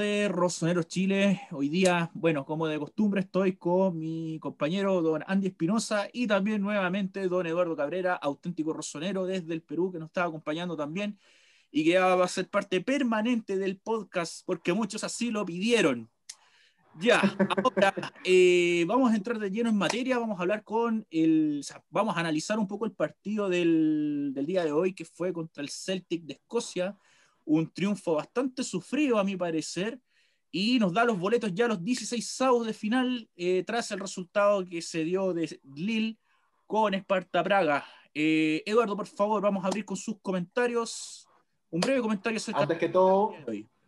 de Rosoneros Chile. Hoy día, bueno, como de costumbre, estoy con mi compañero don Andy Espinosa y también nuevamente don Eduardo Cabrera, auténtico rosonero desde el Perú, que nos está acompañando también y que va a ser parte permanente del podcast porque muchos así lo pidieron. Ya, ahora eh, vamos a entrar de lleno en materia, vamos a hablar con el, vamos a analizar un poco el partido del, del día de hoy que fue contra el Celtic de Escocia un triunfo bastante sufrido a mi parecer, y nos da los boletos ya los 16 sábados de final eh, tras el resultado que se dio de Lille con Esparta Praga. Eh, Eduardo, por favor, vamos a abrir con sus comentarios. Un breve comentario antes que todo,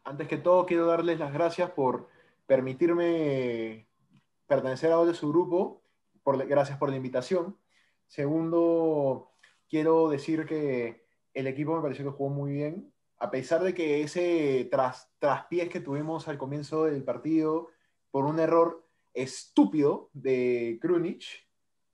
Antes que todo, quiero darles las gracias por permitirme pertenecer a de su grupo. Por, gracias por la invitación. Segundo, quiero decir que el equipo me pareció que jugó muy bien a pesar de que ese tras, traspiés que tuvimos al comienzo del partido por un error estúpido de Krunic,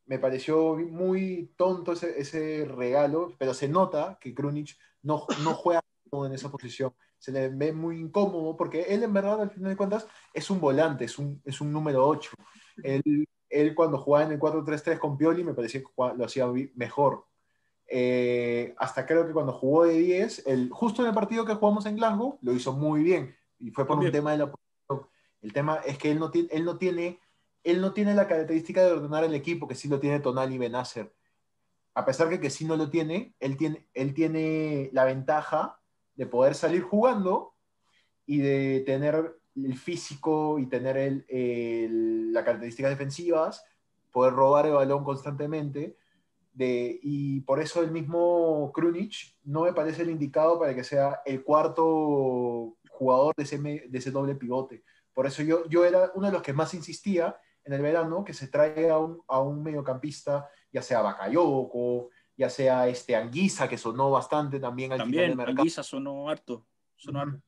me pareció muy tonto ese, regalo, pero se nota que Krunic no, no juega en esa posición. Se le ve muy incómodo porque él en verdad al final de cuentas es un volante, es un, es un número 8. Él, él cuando jugaba en el 4-3-3 con Pioli me parecía que lo hacía mejor. Eh, hasta creo que cuando jugó de 10, el, justo en el partido que jugamos en Glasgow, lo hizo muy bien. Y fue por un tema de la posición. El tema es que él no, tiene, él, no tiene, él no tiene la característica de ordenar el equipo, que sí lo tiene Tonali Benacer. A pesar que, que sí no lo tiene, él tiene, él tiene la ventaja de poder salir jugando y de tener el físico y tener el, el, las características defensivas, poder robar el balón constantemente y por eso el mismo Krunic no me parece el indicado para que sea el cuarto jugador de ese, de ese doble pivote. Por eso yo, yo era uno de los que más insistía en el verano que se traiga a un, a un mediocampista, ya sea Bakayoko, ya sea este Anguisa, que sonó bastante también al también, final mercado. Anguisa sonó harto. Sonó harto.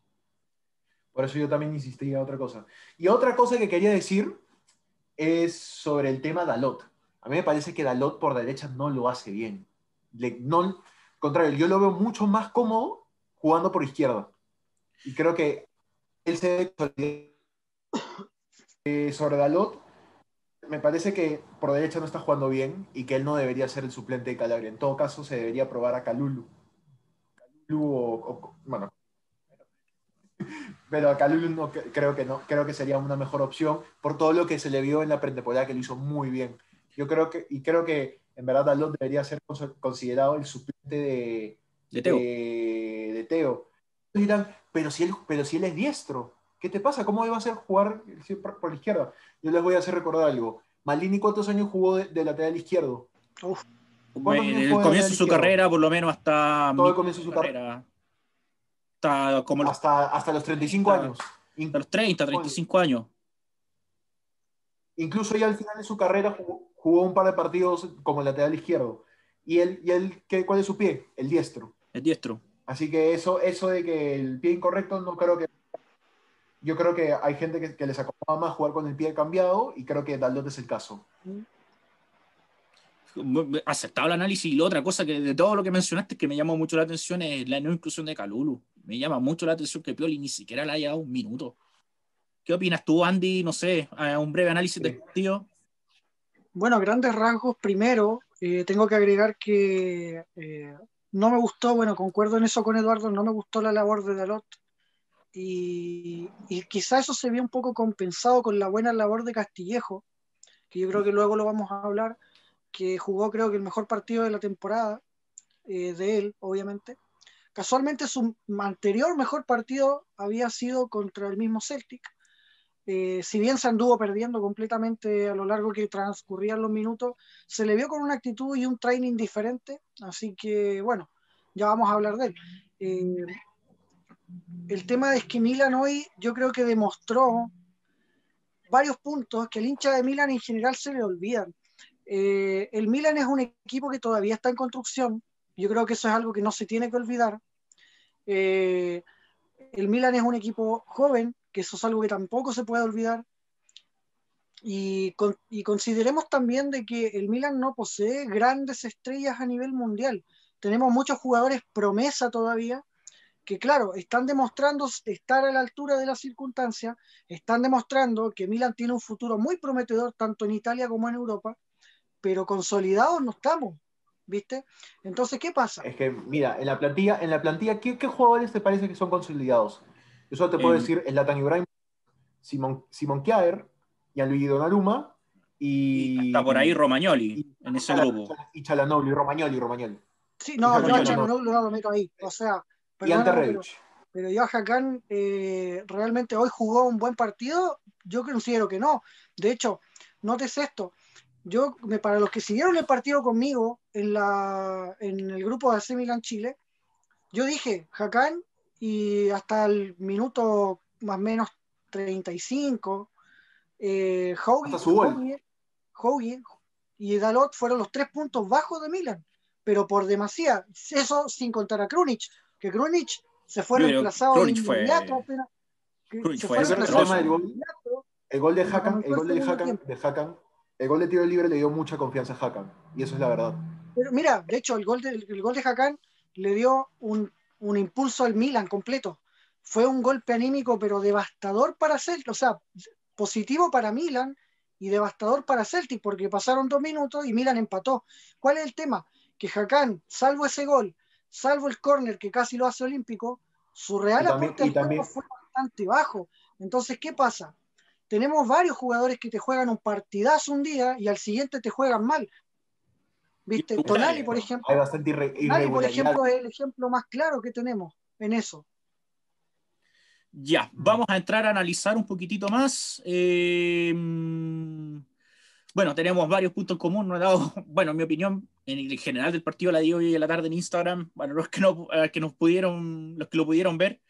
Por eso yo también insistía a otra cosa. Y otra cosa que quería decir es sobre el tema Dalot a mí me parece que Dalot por derecha no lo hace bien. no, contrario, yo lo veo mucho más cómodo jugando por izquierda. Y creo que él se sobre Dalot, me parece que por derecha no está jugando bien y que él no debería ser el suplente de Calabria. En todo caso, se debería probar a Calulu. Calulu o, bueno. Pero a Calulu no, creo que no, creo que sería una mejor opción por todo lo que se le vio en la pretemporada que lo hizo muy bien. Yo creo que, y creo que en verdad Dalot debería ser considerado el suplente de, de Teo. De, Teo. Dirán, pero si, él, pero si él es diestro, ¿qué te pasa? ¿Cómo va a ser jugar por, la izquierda? Yo les voy a hacer recordar algo. Malini, ¿cuántos años jugó de, lateral izquierdo? Uf. En el comienzo de su carrera, por lo menos hasta. Todo el comienzo de su carrera. Hasta, como hasta, hasta los 35 años. Hasta los 30, 35 años. Incluso ya al final de su carrera jugó, jugó un par de partidos como lateral izquierdo. ¿Y él, y él ¿qué, cuál es su pie? El diestro. El diestro. Así que eso, eso de que el pie incorrecto no creo que... Yo creo que hay gente que, que les acomoda más jugar con el pie cambiado y creo que Dalot es el caso. Aceptado el análisis y la otra cosa que de todo lo que mencionaste que me llamó mucho la atención es la no inclusión de Calulu. Me llama mucho la atención que Pioli ni siquiera le haya dado un minuto. ¿Qué opinas tú, Andy? No sé, un breve análisis del tío. Bueno, grandes rasgos, primero, eh, tengo que agregar que eh, no me gustó, bueno, concuerdo en eso con Eduardo, no me gustó la labor de Dalot. Y, y quizá eso se vio un poco compensado con la buena labor de Castillejo, que yo creo que luego lo vamos a hablar, que jugó creo que el mejor partido de la temporada, eh, de él, obviamente. Casualmente su anterior mejor partido había sido contra el mismo Celtic, eh, si bien se anduvo perdiendo completamente a lo largo que transcurrían los minutos, se le vio con una actitud y un training diferente, así que bueno, ya vamos a hablar de él. Eh, el tema de que Milan hoy yo creo que demostró varios puntos que el hincha de Milan en general se le olvidan. Eh, el Milan es un equipo que todavía está en construcción, yo creo que eso es algo que no se tiene que olvidar. el Milan es un equipo joven eso es algo que tampoco se puede olvidar. Y, consideremos también de que el Milan no posee grandes estrellas a nivel mundial. Tenemos muchos jugadores promesa todavía que, claro, están demostrando estar a la altura de las circunstancias, están demostrando que Milan tiene un futuro muy prometedor tanto en Italia como en Europa, pero consolidados no estamos, ¿viste? Entonces, ¿qué pasa? Es que, mira, en la plantilla, en la plantilla ¿qué, jugadores te parece que son consolidados? Yo solo te puedo eh, decir, Latan Ibrahim, Simon, Simon Kjaer, Gianluigi Donnarumma y... Está por ahí Romagnoli, en ese grupo. Y Chalanoglu, y Romagnoli, Romagnoli. Sí, no, yo a Chalanoglu no lo meto ahí, o sea... y ante pero, pero yo a Hakan eh, realmente hoy jugó un buen partido, yo considero que no. De hecho, notes esto, yo, para los que siguieron el partido conmigo en, la, en el grupo de AC Milan Chile, yo dije, Hakan y hasta el minuto más o menos 35, eh, Howie, y Dalot fueron los tres puntos bajos de Milan, pero por demasía, eso sin contar a Krunic, que Krunic se fue reemplazado de inmediato, el gol. de Hakan, el gol de Hakan, de Hakan el gol de tiro libre le dio mucha confianza a Hakan, y eso es la verdad. Pero mira, de hecho, el gol de, el gol de Hakan le dio un, impulso al Milan completo. Fue un golpe anímico, pero devastador para Celtic, o sea, positivo para Milan y devastador para Celtic, porque pasaron dos minutos y Milan empató. ¿Cuál es el tema? Que Hakan, salvo ese gol, salvo el córner que casi lo hace olímpico, su real aporte fue bastante bajo. Entonces, ¿qué pasa? tenemos varios jugadores que te juegan un partidazo un día y al siguiente te juegan mal. ¿Viste? Tonali, por ejemplo. Hay bastante Tonali, por ejemplo, es el ejemplo más claro que tenemos en eso. Ya, vamos a entrar a analizar un poquitito más. Eh, bueno, tenemos varios puntos en común. No he dado, bueno, en mi opinión, en el general del partido la di hoy en la tarde en Instagram. Bueno, los que no, que nos pudieron, los que lo pudieron ver,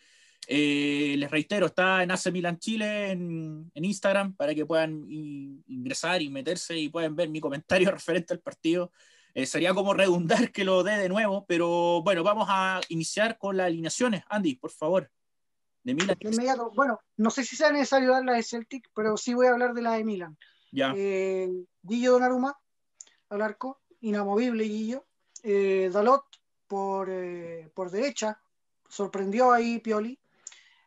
eh, les reitero, está en AC Milan Chile en, Instagram para que puedan ingresar y meterse y puedan ver mi comentario referente al partido. Eh, sería como redundar que lo dé de nuevo, pero bueno, vamos a iniciar con las alineaciones. Andy, por favor. De Milan. Bueno, no sé si sea necesario dar la de Celtic, pero sí voy a hablar de la de Milan. Ya. Eh, Guillo Donnarumma al arco, inamovible Guillo. Dalot por, por derecha, sorprendió ahí Pioli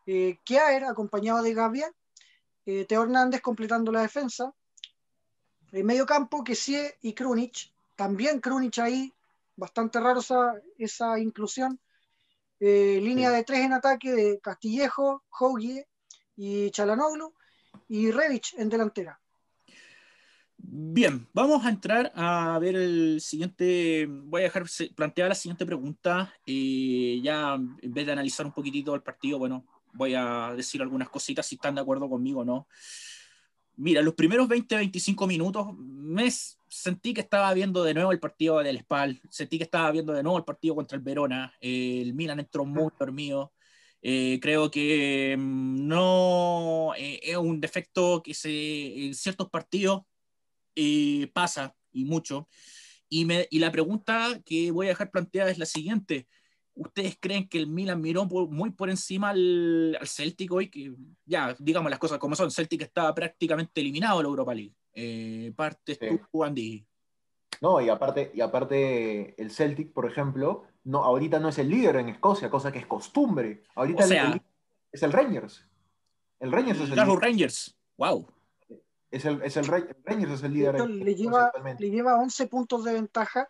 eh, Kiaer acompañado de Gavia, eh, Teo Hernández completando la defensa, en medio campo Kessie y Krunic, también Krunic ahí, bastante raro esa, esa inclusión, eh, línea de tres en ataque de Castillejo, Hogue y Chalanoglu, y Revich en delantera. Bien, vamos a entrar a ver el siguiente. Voy a dejar plantear la siguiente pregunta. Eh, ya en vez de analizar un poquitito el partido, bueno, voy a decir algunas cositas si están de acuerdo conmigo o no. Mira, los primeros 20-25 minutos me sentí que estaba viendo de nuevo el partido del Spal, sentí que estaba viendo de nuevo el partido contra el Verona, el Milan entró muy dormido, eh, creo que mm, no eh, es un defecto que se, en ciertos partidos eh, pasa y mucho. Y, me, y la pregunta que voy a dejar planteada es la siguiente. ¿Ustedes creen que el Milan miró muy por encima al, Celtic hoy? Que ya, digamos las cosas como son, Celtic estaba prácticamente eliminado de la Europa League. Eh, parte tú, Andy. No, y aparte, y aparte el Celtic, por ejemplo, no, ahorita no es el líder en Escocia, cosa que es costumbre. Ahorita es el Rangers. El Rangers es el líder. Rangers, wow. Es el, es el, Rangers es el líder. Le lleva, le lleva 11 puntos de ventaja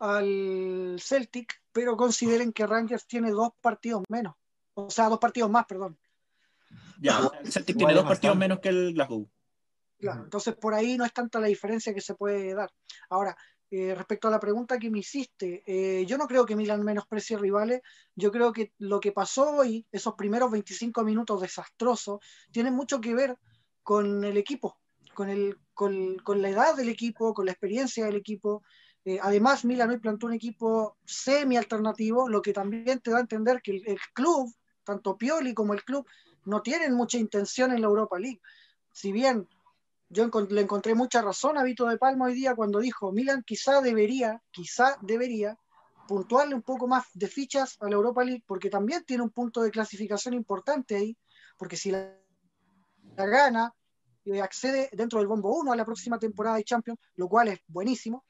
al Celtic, pero consideren que Rangers tiene dos partidos menos. O sea, dos partidos más, perdón. Ya, el Celtic tiene dos partidos menos que el Glasgow. Claro, entonces por ahí no es tanta la diferencia que se puede dar. Ahora, eh, respecto a la pregunta que me hiciste, eh, yo no creo que Milan menosprecie rivales, yo creo que lo que pasó hoy, esos primeros 25 minutos desastrosos, tiene mucho que ver con el equipo, con, el, con, con la edad del equipo, con la experiencia del equipo, eh, además, Milan hoy plantó un equipo semi-alternativo, lo que también te da a entender que el, club, tanto Pioli como el club, no tienen mucha intención en la Europa League. Si bien yo le encontré mucha razón a Vito de Palma hoy día cuando dijo, Milan quizá debería, quizá debería puntuarle un poco más de fichas a la Europa League, porque también tiene un punto de clasificación importante ahí, porque si la, gana, eh, accede dentro del bombo 1 a la próxima temporada de Champions, lo cual es buenísimo,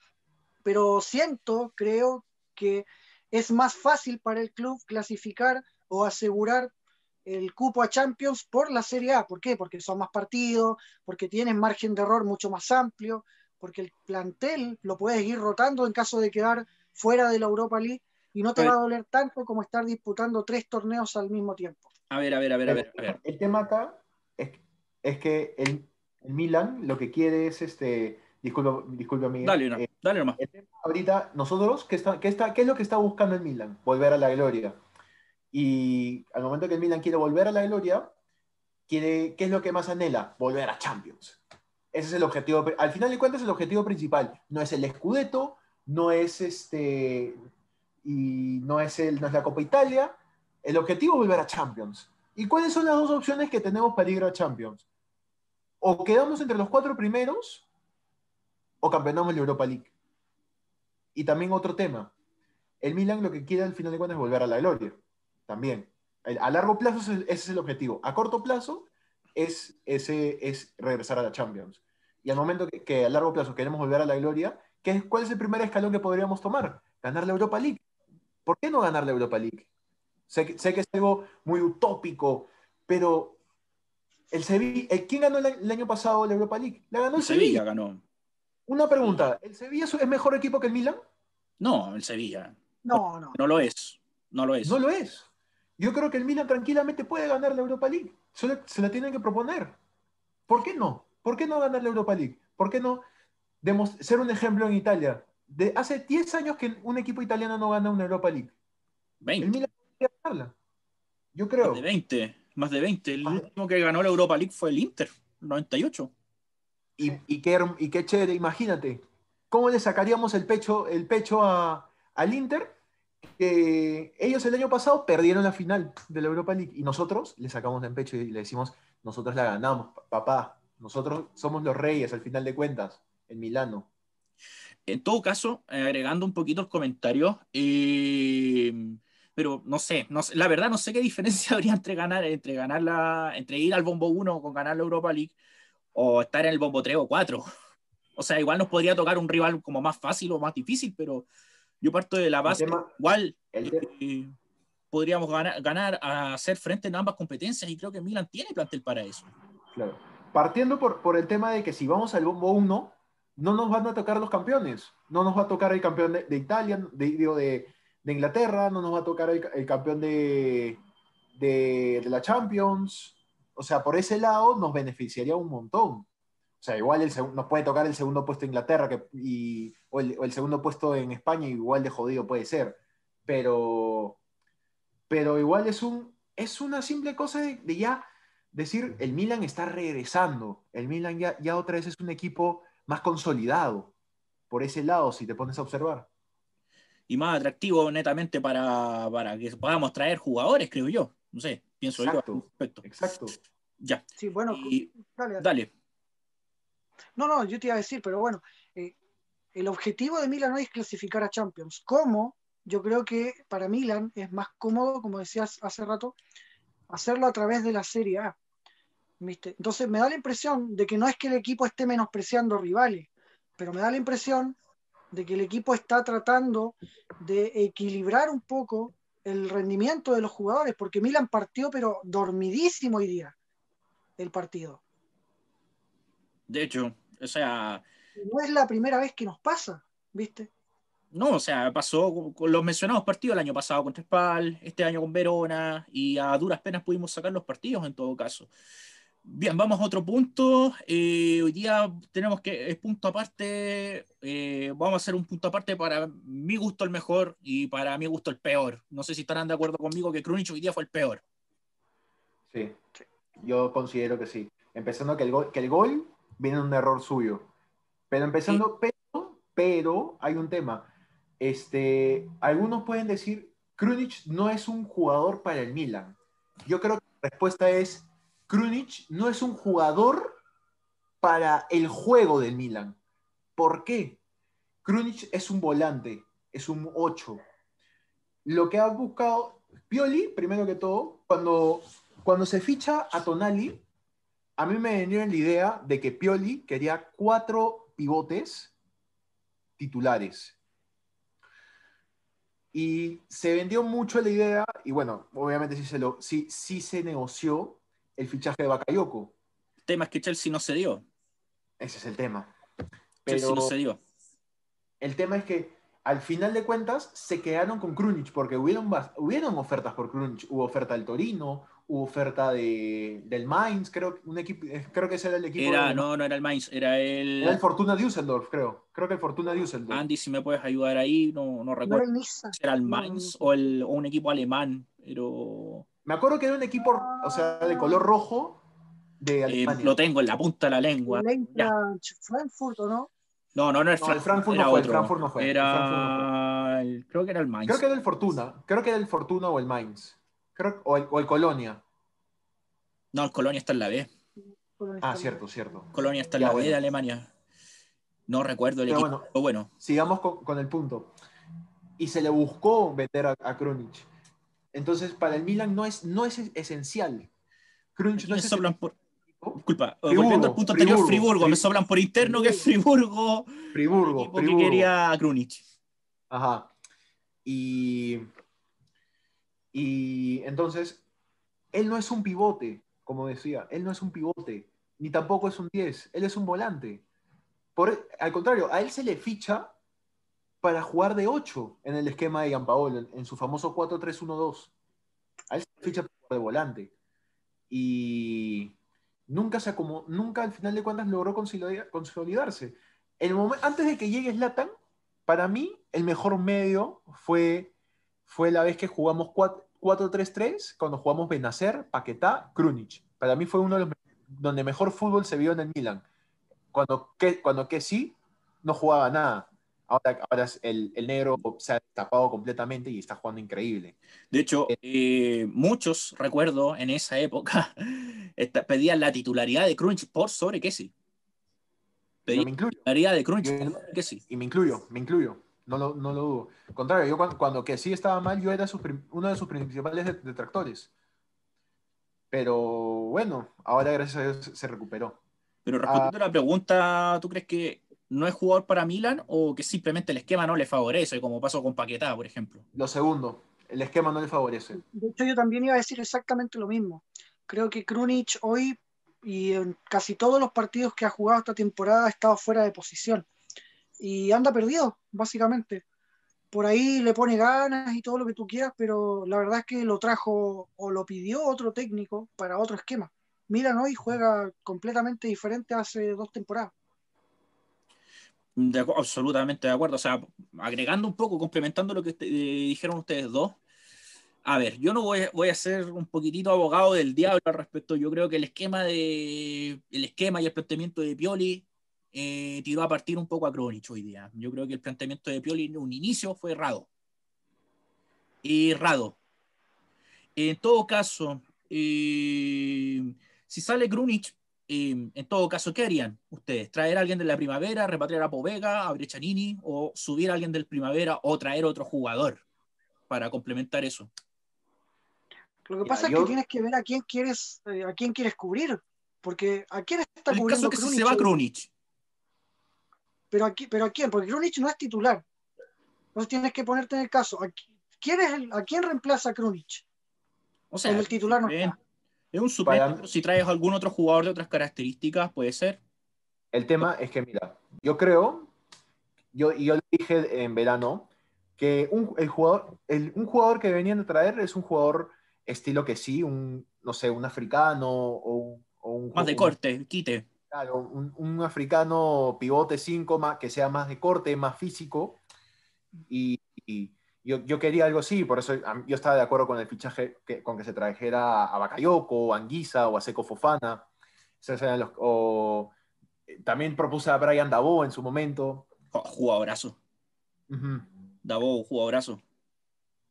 pero siento, creo que es más fácil para el club clasificar o asegurar el cupo a Champions por la Serie A. ¿Por qué? Porque son más partidos, porque tienen margen de error mucho más amplio, porque el plantel lo puedes ir rotando en caso de quedar fuera de la Europa League y no te va a doler tanto como estar disputando tres torneos al mismo tiempo. A ver, a ver, a ver, a ver. El tema acá es, que el, Milan lo que quiere es este. Disculpa, disculpa Miguel. Dale, no, eh, dale nomás. ahorita, nosotros, ¿qué, está, qué, está, ¿qué es lo que está buscando el Milan? Volver a la gloria. Y al momento que el Milan quiere volver a la gloria, quiere, ¿qué es lo que más anhela? Volver a Champions. Ese es el objetivo. Al final de cuentas, el objetivo principal. No es el Scudetto, no es este. Y no es, el, no es la Copa Italia. El objetivo es volver a Champions. ¿Y cuáles son las dos opciones que tenemos para ir a Champions? O quedamos entre los cuatro primeros, o campeonamos la Europa League. Y también otro tema. El Milan lo que quiere al final de cuentas es volver a la gloria también. A largo plazo ese es el objetivo. A corto plazo es, ese, es regresar a la Champions. Y al momento que, a largo plazo queremos volver a la gloria, ¿qué, ¿cuál es el primer escalón que podríamos tomar? Ganar la Europa League. ¿Por qué no ganar la Europa League? Sé que, sé que es algo muy utópico, pero el Sevilla, ¿quién ganó el, año pasado la Europa League? La ganó el, Sevilla. ganó. Una pregunta, ¿el Sevilla es mejor equipo que el Milan? No, el Sevilla. No, no. No lo es. No lo es. No lo es. Yo creo que el Milan tranquilamente puede ganar la Europa League. Solo se la tienen que proponer. ¿Por qué no? ¿Por qué no ganar la Europa League? ¿Por qué no ser un ejemplo en Italia? De hace 10 años que un equipo italiano no gana una Europa League. 20. El Milan puede ganarla. Yo creo. Más de 20. Más de 20. El último que ganó la Europa League fue el Inter, 98. Y, y, qué, y qué chévere, imagínate. ¿Cómo le sacaríamos el pecho, el pecho a, al Inter que ellos el año pasado perdieron la final de la Europa League y nosotros le sacamos en pecho y le decimos, nosotros la ganamos, papá, nosotros somos los reyes al final de cuentas, en Milano. En todo caso, agregando un poquito el comentario, eh, pero no sé, no la verdad no sé qué diferencia habría entre ganar, entre ganar la, entre ir al bombo 1 con ganar la Europa League o estar en el bombo 3 o 4. O sea, igual nos podría tocar un rival como más fácil o más difícil, pero yo parto de la base, igual eh, podríamos ganar, ganar, a hacer frente en ambas competencias y creo que Milan tiene plantel para eso. Claro. Partiendo por, por el tema de que si vamos al bombo 1, no nos van a tocar los campeones. No nos va a tocar el campeón de, Italia, de, digo, de, de, Inglaterra, no nos va a tocar el, el campeón de, de, la Champions. O sea, por ese lado nos beneficiaría un montón. O sea, igual el nos puede tocar el segundo puesto en Inglaterra que, y, o, el, segundo puesto en España, igual de jodido puede ser. Pero, pero igual es, un, es una simple cosa de, ya decir, el Milan está regresando. El Milan ya, ya otra vez es un equipo más consolidado. Por ese lado, si te pones a observar. Y más atractivo netamente para, para que podamos traer jugadores, creo yo. No sé, pienso yo. Exacto. Ya. Sí, bueno, dale. dale. No, no, yo te iba a decir, pero bueno, el objetivo de Milan no es clasificar a Champions. ¿Cómo? Yo creo que para Milan es más cómodo, como decías hace rato, hacerlo a través de la Serie A. ¿viste? Entonces me da la impresión de que no es que el equipo esté menospreciando rivales, pero me da la impresión de que el equipo está tratando de equilibrar un poco el rendimiento de los jugadores, porque Milan partió pero dormidísimo hoy día el partido. De hecho, o sea... No es la primera vez que nos pasa, ¿viste? No, o sea, pasó con los mencionados partidos el año pasado contra Spal, este año con Verona, y a duras penas pudimos sacar los partidos en todo caso. Bien, vamos a otro punto. Eh, hoy día tenemos que, es punto aparte, eh, vamos a hacer un punto aparte para mi gusto el mejor y para mi gusto el peor. No sé si estarán de acuerdo conmigo que Krunic hoy día fue el peor. Sí, yo considero que sí. Empezando que el gol, que el gol viene un error suyo. Pero empezando, pero, pero hay un tema. Este, algunos pueden decir, Krunic no es un jugador para el Milan. Yo creo que la respuesta es, Krunic no es un jugador para el juego del Milan. ¿Por qué? Krunic es un volante, es un 8. Lo que ha buscado Pioli, primero que todo, cuando, cuando se ficha a Tonali, a mí me venía la idea de que Pioli quería cuatro pivotes titulares. Y se vendió mucho la idea, y bueno, obviamente sí se, lo, sí, sí se negoció el fichaje de Bakayoko. El tema es que Chelsea no se dio. Ese es el tema. Chelsea Pero no se dio. el tema es que al final de cuentas se quedaron con Krunic, porque hubieron, hubieron ofertas por Krunic. Hubo oferta del Torino, hubo oferta de, del Mainz, creo, que un equipo, eh, creo que ese era el equipo. Era, de- no, no era el Mainz, era el. era el Fortuna Düsseldorf, creo. Creo que el Fortuna Düsseldorf. Andy, si me puedes ayudar ahí, no, no No era recuerdo el Niza. si era el No, Mainz no. o, el, o un equipo alemán, pero Me acuerdo que era un equipo, o sea, de color rojo de eh, Alemania. lo tengo en la punta de la lengua. Frankfurt, ¿o no? No, no, no es No, el Frankfurt, Frankfurt era no fue, el otro. Frankfurt no fue, el Era, el- creo que era el Mainz. Creo que era el Fortuna. Creo que era el Fortuna o el Mainz. Creo, o, el, o el Colonia. No, el Colonia está en la B. Ah, cierto, cierto. Colonia está en Ya, la B bueno. de Alemania. No recuerdo el Pero equipo, bueno. pero bueno. Sigamos con, con el punto. Y se le buscó vender a, a Krunic. Entonces, para el Milan no es, no es esencial. Krunic no Me es soblan por, esencial. disculpa, Friburgo, volviendo al punto anterior, Friburgo, Friburgo, me soblan por interno que es Friburgo, el Friburgo, equipo Friburgo. que quería a Krunic. Ajá. Y, y entonces, él no es un pivote, como decía, él no es un pivote, ni tampoco es un 10, él es un volante. Por, al contrario, a él se le ficha para jugar de 8 en el esquema de Gianpaolo, en, en su famoso 4-3-1-2. A él se le ficha de volante. Y nunca, se acomodó, nunca al final de cuentas logró consolidar- consolidarse. El antes de que llegue Zlatan, para mí, el mejor medio fue, fue la vez que jugamos 4- 4-3-3, cuando jugamos Benacer, Paquetá, Krunic. Para mí fue uno de los donde mejor fútbol se vio en el Milan. Cuando que, cuando que sí, no jugaba nada. Ahora, ahora el, el negro se ha tapado completamente y está jugando increíble. De hecho, eh, muchos, recuerdo, en esa época, esta- pedían la titularidad de Krunic por sobre Kessie. Yo Pedían me la titularidad de Krunic Yo- por sobre Kessie. Y me incluyo, me incluyo. No lo, no lo dudo. Al contrario, yo cuando, cuando que sí estaba mal, yo era uno de sus principales de- detractores. Pero bueno, ahora gracias a Dios se recuperó. Pero respondiendo a la pregunta, ¿tú crees que no es jugador para Milan o que simplemente el esquema no le favorece, como pasó con Paquetá, por ejemplo? Lo segundo, el esquema no le favorece. De hecho, yo también iba a decir exactamente lo mismo. Creo que Krunic hoy y en casi todos los partidos que ha jugado esta temporada ha estado fuera de posición. Y anda perdido, básicamente. Por ahí le pone ganas y todo lo que tú quieras, pero la verdad es que lo trajo o lo pidió otro técnico para otro esquema. Milan hoy juega completamente diferente hace dos temporadas. De absolutamente de acuerdo. O sea, agregando un poco, complementando lo que eh, dijeron ustedes dos. A ver, yo no voy, voy a ser un poquitito abogado del diablo al respecto. Yo creo que el esquema de el esquema y el planteamiento de Pioli eh, tiró a partir un poco a Kronic hoy día. Yo creo que el planteamiento de Pioli en un inicio fue errado. Errado. En todo caso, eh, si sale Krunic, eh, en todo caso, ¿qué harían ustedes? ¿Traer a alguien de la primavera, repatriar a Povega, a Breccianini, o subir a alguien del primavera, o traer otro jugador para complementar eso? Lo que Mira, pasa es yo- que tienes que ver a quién quieres, eh, a quién quieres cubrir. Porque a quién está En el cubriendo caso que Krunic se va? Krunic, Pero aquí, pero a quién, porque Krunic no es titular. Entonces tienes que ponerte en el caso. ¿A, qui- quién es el- a quién reemplaza a Krunic? o sea, el titular no está. es un suplente, si traes algún otro jugador de otras características, puede ser. El tema es que, mira, yo creo, yo, y yo le dije en verano, que un, el jugador, el- un jugador que venían a traer es un jugador estilo que sí, un, no sé, un africano o un... o un- Más de un- corte, quite. Claro, un, un africano pivote 5 más, que sea más de corte, más físico. Y, y yo, yo quería algo así, por eso yo estaba de acuerdo con el fichaje, que, con que se trajera a Bakayoko, a Anguisa o a Seco Fofana. Esos eran los- o, eh, también propuse a Brian Dabo en su momento. Jo, Jugadorazo. Ujú. Davo, jugadorazo.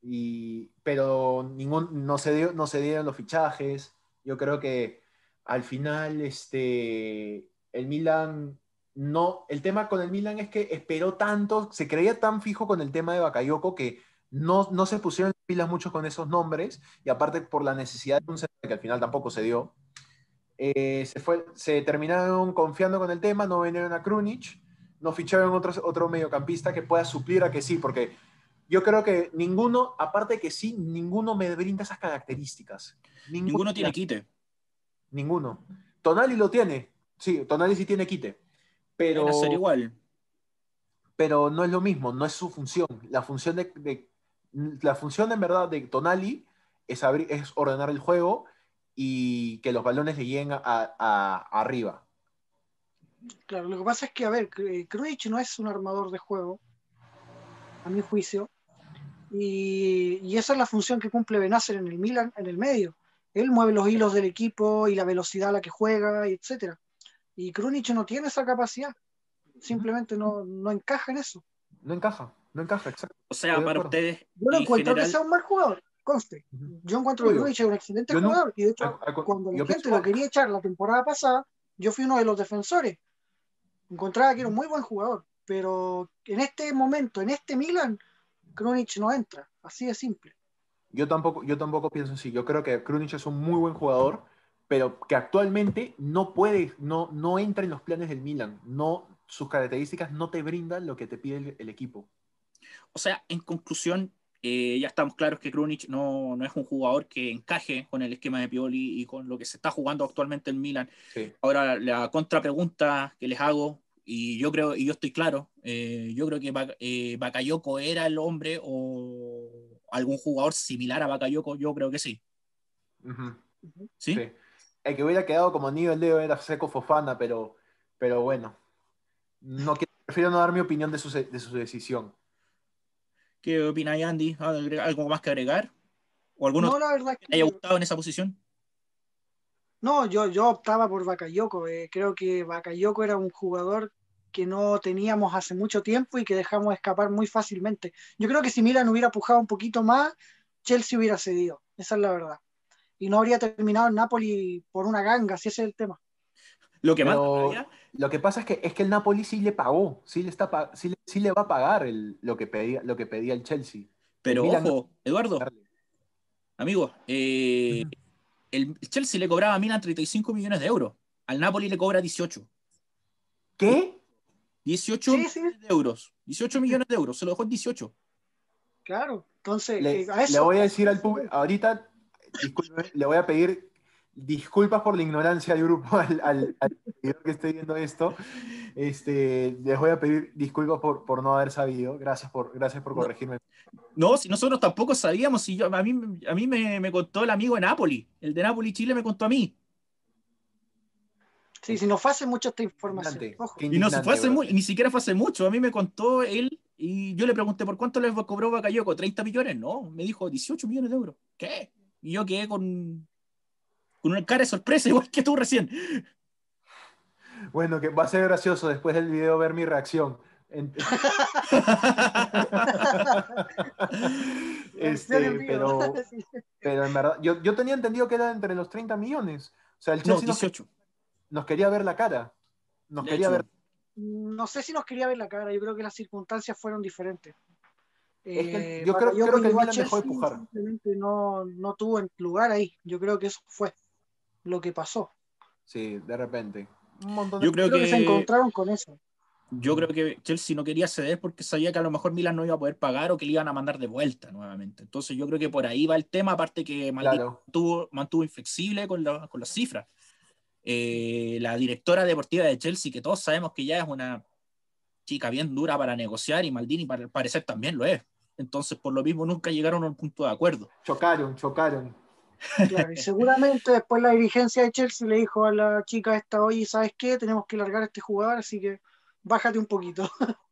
Y, pero ningún, no, se dio, no se dieron los fichajes. Yo creo que al final este, el Milan no. El tema con el Milan es que esperó tanto, se creía tan fijo con el tema de Bakayoko que no, no se pusieron las pilas mucho con esos nombres. Y aparte, por la necesidad de un central que al final tampoco se dio, eh, se, fue, se terminaron confiando con el tema, no vinieron a Krunic, no ficharon otro, otro mediocampista que pueda suplir a que sí, porque Yo creo que ninguno, aparte que sí, ninguno me brinda esas características. Ninguno, tiene quite. Ninguno. Tonali lo tiene. Sí, Tonali sí tiene quite. Pero. ser igual. Pero no es lo mismo, no es su función. La función de, la función en verdad de Tonali es, abrir, es ordenar el juego y que los balones le lleguen a, arriba. Claro, lo que pasa es que, a ver, Krunic no es un armador de juego, a mi juicio, y, esa es la función que cumple Benacer en el Milan, en el medio. Él mueve los hilos del equipo y la velocidad a la que juega, etc. Y Krunic no tiene esa capacidad, simplemente no, no encaja en eso. No encaja, no encaja, exacto. O sea, para ustedes. Yo no encuentro que sea un mal jugador, conste. Yo encuentro que Krunic es un excelente jugador, y de hecho, cuando la gente lo quería echar la temporada pasada, yo fui uno de los defensores. Encontraba que era un muy buen jugador, pero en este momento, en este Milan, Krunic no entra, así de simple. Yo tampoco, yo tampoco pienso así. Yo creo que Krunic es un muy buen jugador, pero que actualmente no puede, no, no entra en los planes del Milan. No, sus características no te brindan lo que te pide el, equipo. O sea, en conclusión, eh, ya estamos claros que Krunic no, no, es un jugador que encaje con el esquema de Pioli y con lo que se está jugando actualmente en Milan. Ahora, la contrapregunta que les hago, y yo creo, y yo estoy claro, eh, yo creo que eh, Bakayoko era el hombre o algún jugador similar a Bakayoko, yo creo que sí. ¿Sí? El que hubiera quedado como nivel de era Seco Fofana, pero, pero bueno, no prefiero no dar mi opinión de su, de su decisión. ¿Qué opina Andy? ¿Algo más que agregar? ¿O alguno no, la verdad que haya gustado en esa posición? No, yo, yo optaba por Bakayoko. Eh, creo que Bakayoko era un jugador que no teníamos hace mucho tiempo y que dejamos escapar muy fácilmente. Yo creo que si Milan hubiera pujado un poquito más, Chelsea hubiera cedido. Esa es la verdad. Y no habría terminado en Napoli por una ganga, si ese es el tema. Lo que, lo que pasa es que, es que el Napoli sí le pagó, sí le, está, sí, le va a pagar el, lo, que pedía, lo que pedía el Chelsea. Pero ojo, Eduardo, amigo, eh, el Chelsea le cobraba a Milan 35 millones de euros. Al Napoli le cobra 18. ¿Qué? 18 millones de euros. 18 millones de euros. Se lo dejó en 18. Claro. Entonces, le, eh, le voy a decir al público, ahorita, le voy a pedir disculpas por la ignorancia del grupo al, al, que esté viendo esto. Este, les voy a pedir disculpas por, por no haber sabido. Gracias por, gracias por corregirme. No, si nosotros tampoco sabíamos. Si yo, a mí, a mí me, me, contó el amigo de Napoli. El de Napoli Chile me contó a mí. Sí, si no fue hace mucho esta información. Y no fue hace ni siquiera fue hace mucho. A mí me contó él y yo le pregunté por cuánto les cobró Bacayoco. ¿30 millones? No, me dijo 18 millones de euros. ¿Qué? Y yo quedé con, con una cara de sorpresa, igual que tú recién. Bueno, que va a ser gracioso después del video ver mi reacción. este, pero, pero en verdad, yo, yo, tenía entendido que era entre los 30 millones. O sea, el Chelsea no, 18. Nos, quería ver la cara. Nos quería ver. No sé si nos quería ver la cara, yo creo que las circunstancias fueron diferentes. Eh, yo creo, creo que el Milan dejó de empujar. Simplemente no, no tuvo lugar ahí. Yo creo que eso fue lo que pasó. Sí, de repente. yo creo, que, se encontraron con eso. Yo creo que Chelsea no quería ceder porque sabía que a lo mejor Milan no iba a poder pagar o que le iban a mandar de vuelta nuevamente. Entonces yo creo que por ahí va el tema, aparte que mantuvo, mantuvo, inflexible con, con las cifras. Eh, la directora deportiva de Chelsea, que todos sabemos que ya es una chica bien dura para negociar y Maldini para parecer también lo es. Entonces, por lo mismo, nunca llegaron a un punto de acuerdo. Chocaron, chocaron. Claro, y seguramente después la dirigencia de Chelsea le dijo a la chica esta, oye, ¿sabes qué? Tenemos que largar a este jugador, así que bájate un poquito.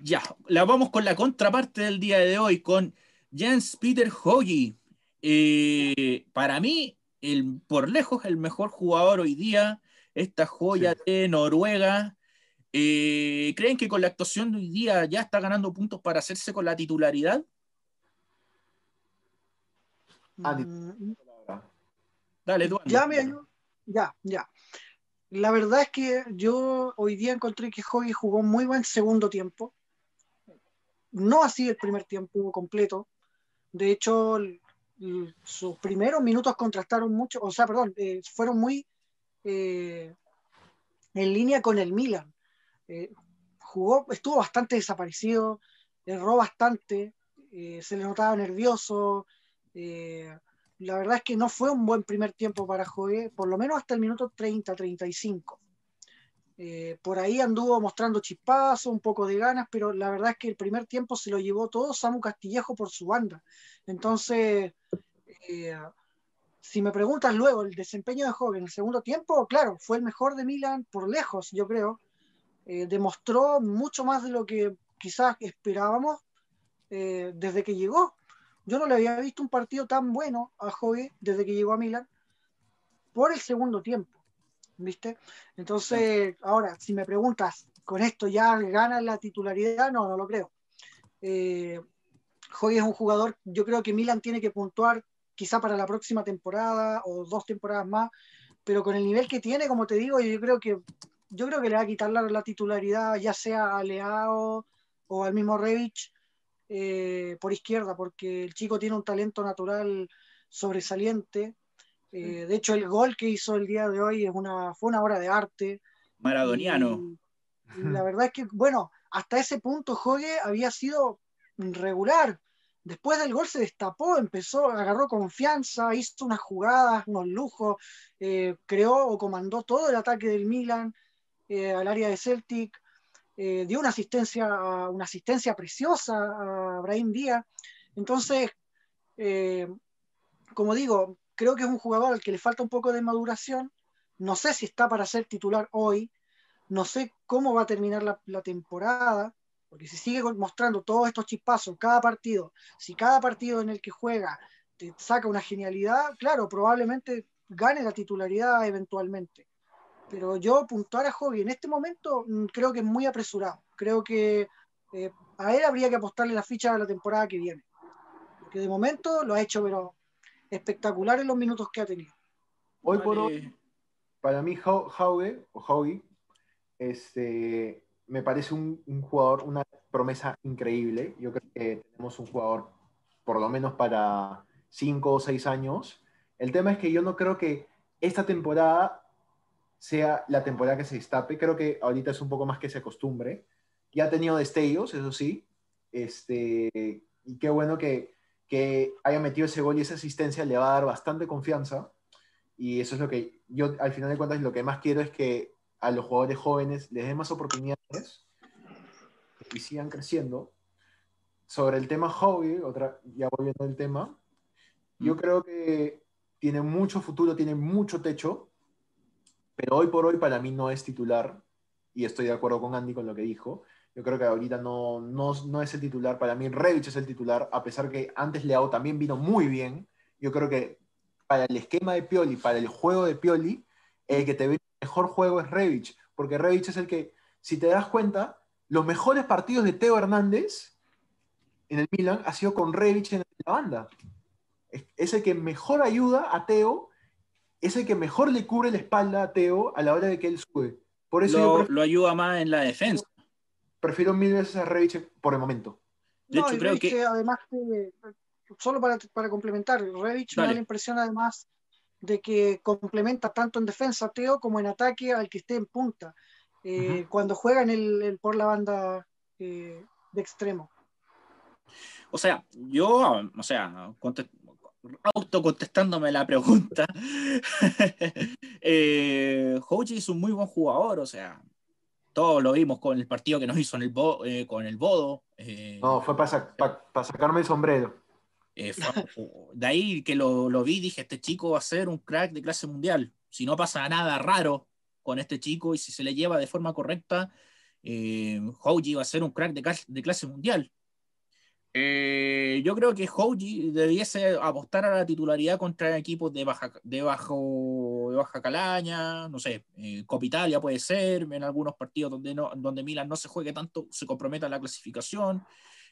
Ya, la vamos con la contraparte del día de hoy, con Jens Peter Hogi. Eh, para mí, el, por lejos, el mejor jugador hoy día, esta joya de Noruega. Eh, ¿Creen que con la actuación de hoy día ya está ganando puntos para hacerse con la titularidad? Mm, Dale, tú. Ya, ya, ya. La verdad es que yo hoy día encontré que Hoggy jugó muy buen segundo tiempo. No así el primer tiempo completo. De hecho, sus primeros minutos contrastaron mucho, o sea, perdón, eh, fueron muy eh, en línea con el Milan. Eh, jugó, estuvo bastante desaparecido, erró bastante, se le notaba nervioso. la verdad es que no fue un buen primer tiempo para Jogue, por lo menos hasta el minuto 30-35. Eh, por ahí anduvo mostrando chispazos, un poco de ganas, pero la verdad es que el primer tiempo se lo llevó todo Samu Castillejo por su banda. Entonces, eh, si me preguntas luego el desempeño de Joven en el segundo tiempo, claro, fue el mejor de Milan por lejos, yo creo. Eh, demostró mucho más de lo que quizás esperábamos desde que llegó. Yo no le había visto un partido tan bueno a Joven desde que llegó a Milan por el segundo tiempo. ¿Viste? Entonces, ahora, si me preguntas, ¿con esto ya gana la titularidad? No, no lo creo. Eh, es un jugador, yo creo que Milan tiene que puntuar quizá para la próxima temporada o dos temporadas más, pero con el nivel que tiene, como te digo, yo creo que yo creo que le va a quitar la, titularidad ya sea a Leao o al mismo Revich eh, por izquierda, porque el chico tiene un talento natural sobresaliente eh, de hecho, el gol que hizo el día de hoy es una, fue una obra de arte. Maradoniano. la verdad es que, bueno, hasta ese punto Jogue había sido regular. Después del gol se destapó, empezó, agarró confianza, hizo unas jugadas, unos lujos, eh, creó o comandó todo el ataque del Milan eh, al área de Celtic, dio una asistencia, una asistencia preciosa a Brahim Díaz. Entonces, como digo, creo que es un jugador al que le falta un poco de maduración. No sé si está para ser titular hoy. No sé cómo va a terminar la, temporada. Porque si sigue mostrando todos estos chispazos cada partido, si cada partido en el que juega te saca una genialidad, claro, probablemente gane la titularidad eventualmente. Pero yo puntuar a Hobby en este momento mm, creo que es muy apresurado. Creo que eh, a él habría que apostarle la ficha de la temporada que viene. Porque de momento lo ha hecho, pero espectacular en los minutos que ha tenido. Hoy por hoy, para mí, Hauge, o este, me parece un, jugador, una promesa increíble. Yo creo que tenemos un jugador, por lo menos para cinco o seis años. El tema es que yo no creo que esta temporada sea la temporada que se destape. Creo que ahorita es un poco más que se acostumbre. Ya ha tenido destellos, eso sí. Este, y qué bueno que, que haya metido ese gol y esa asistencia le va a dar bastante confianza. Y eso es lo que yo, al final de cuentas, lo que más quiero es que a los jugadores jóvenes les den más oportunidades y sigan creciendo. Sobre el tema hobby, otra, ya volviendo al tema, yo mm. creo que tiene mucho futuro, tiene mucho techo, pero hoy por hoy para mí no es titular, y estoy de acuerdo con Andy con lo que dijo. Yo creo que ahorita no, no, no es el titular. Para mí, Revich es el titular, a pesar que antes Leao también vino muy bien. Yo creo que para el esquema de Pioli, para el juego de Pioli, el que te ve el mejor juego es Revich, porque Revich es el que, si te das cuenta, los mejores partidos de Teo Hernández en el Milan ha sido con Revich en la banda. Es, el que mejor ayuda a Teo, es el que mejor le cubre la espalda a Teo a la hora de que él sube. Por eso lo ayuda más en la defensa prefiero mil veces a Revich por el momento. De hecho, creo que... además, solo para, para complementar, Revich me da la impresión además de que complementa tanto en defensa a Teo como en ataque al que esté en punta, eh, cuando juega en el, por la banda eh, de extremo. O sea, yo, o sea, autocontestándome la pregunta, eh, es un muy buen jugador, o sea, todos lo vimos con el partido que nos hizo en el eh, con el Bodo. Eh, no, fue para sacarme el sombrero. Eh, de ahí que lo, lo, vi, dije, este chico va a ser un crack de clase mundial. Si no pasa nada raro con este chico y si se le lleva de forma correcta, Hoji va a ser un crack de, de clase mundial. Eh, yo creo que Hoji debiese apostar a la titularidad contra equipos de baja, de bajo, de baja calaña, no sé, eh, Copitalia puede ser, en algunos partidos donde, no, donde Milan no se juegue tanto, se comprometa la clasificación,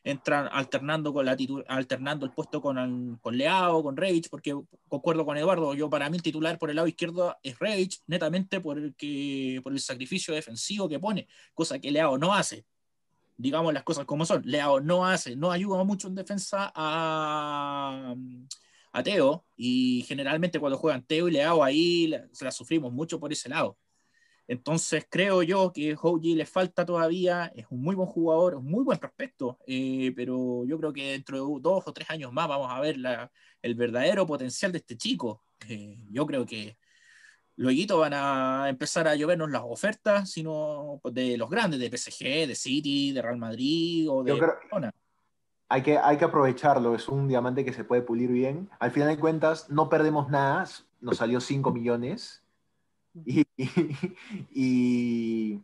entran alternando, con la alternando el puesto con, con Leao, con Revich, porque concuerdo con Eduardo, yo para mí el titular por el lado izquierdo es Revich, netamente por el, que, por el sacrificio defensivo que pone, cosa que Leao no hace digamos las cosas como son. Leao no hace, no ayuda mucho en defensa a, a Teo y generalmente cuando juegan Teo y Leao ahí se la sufrimos mucho por ese lado. Entonces creo yo que Hoji le falta todavía, es un muy buen jugador, un muy buen prospecto, eh, pero yo creo que dentro de dos o tres años más vamos a ver la, el verdadero potencial de este chico. Eh, yo creo que luego van a empezar a llovernos las ofertas, sino de los grandes, de PSG, de City, de Real Madrid o de Barcelona. Hay que, hay que aprovecharlo, es un diamante que se puede pulir bien. Al final de cuentas, no perdemos nada, nos salió 5 millones y, y,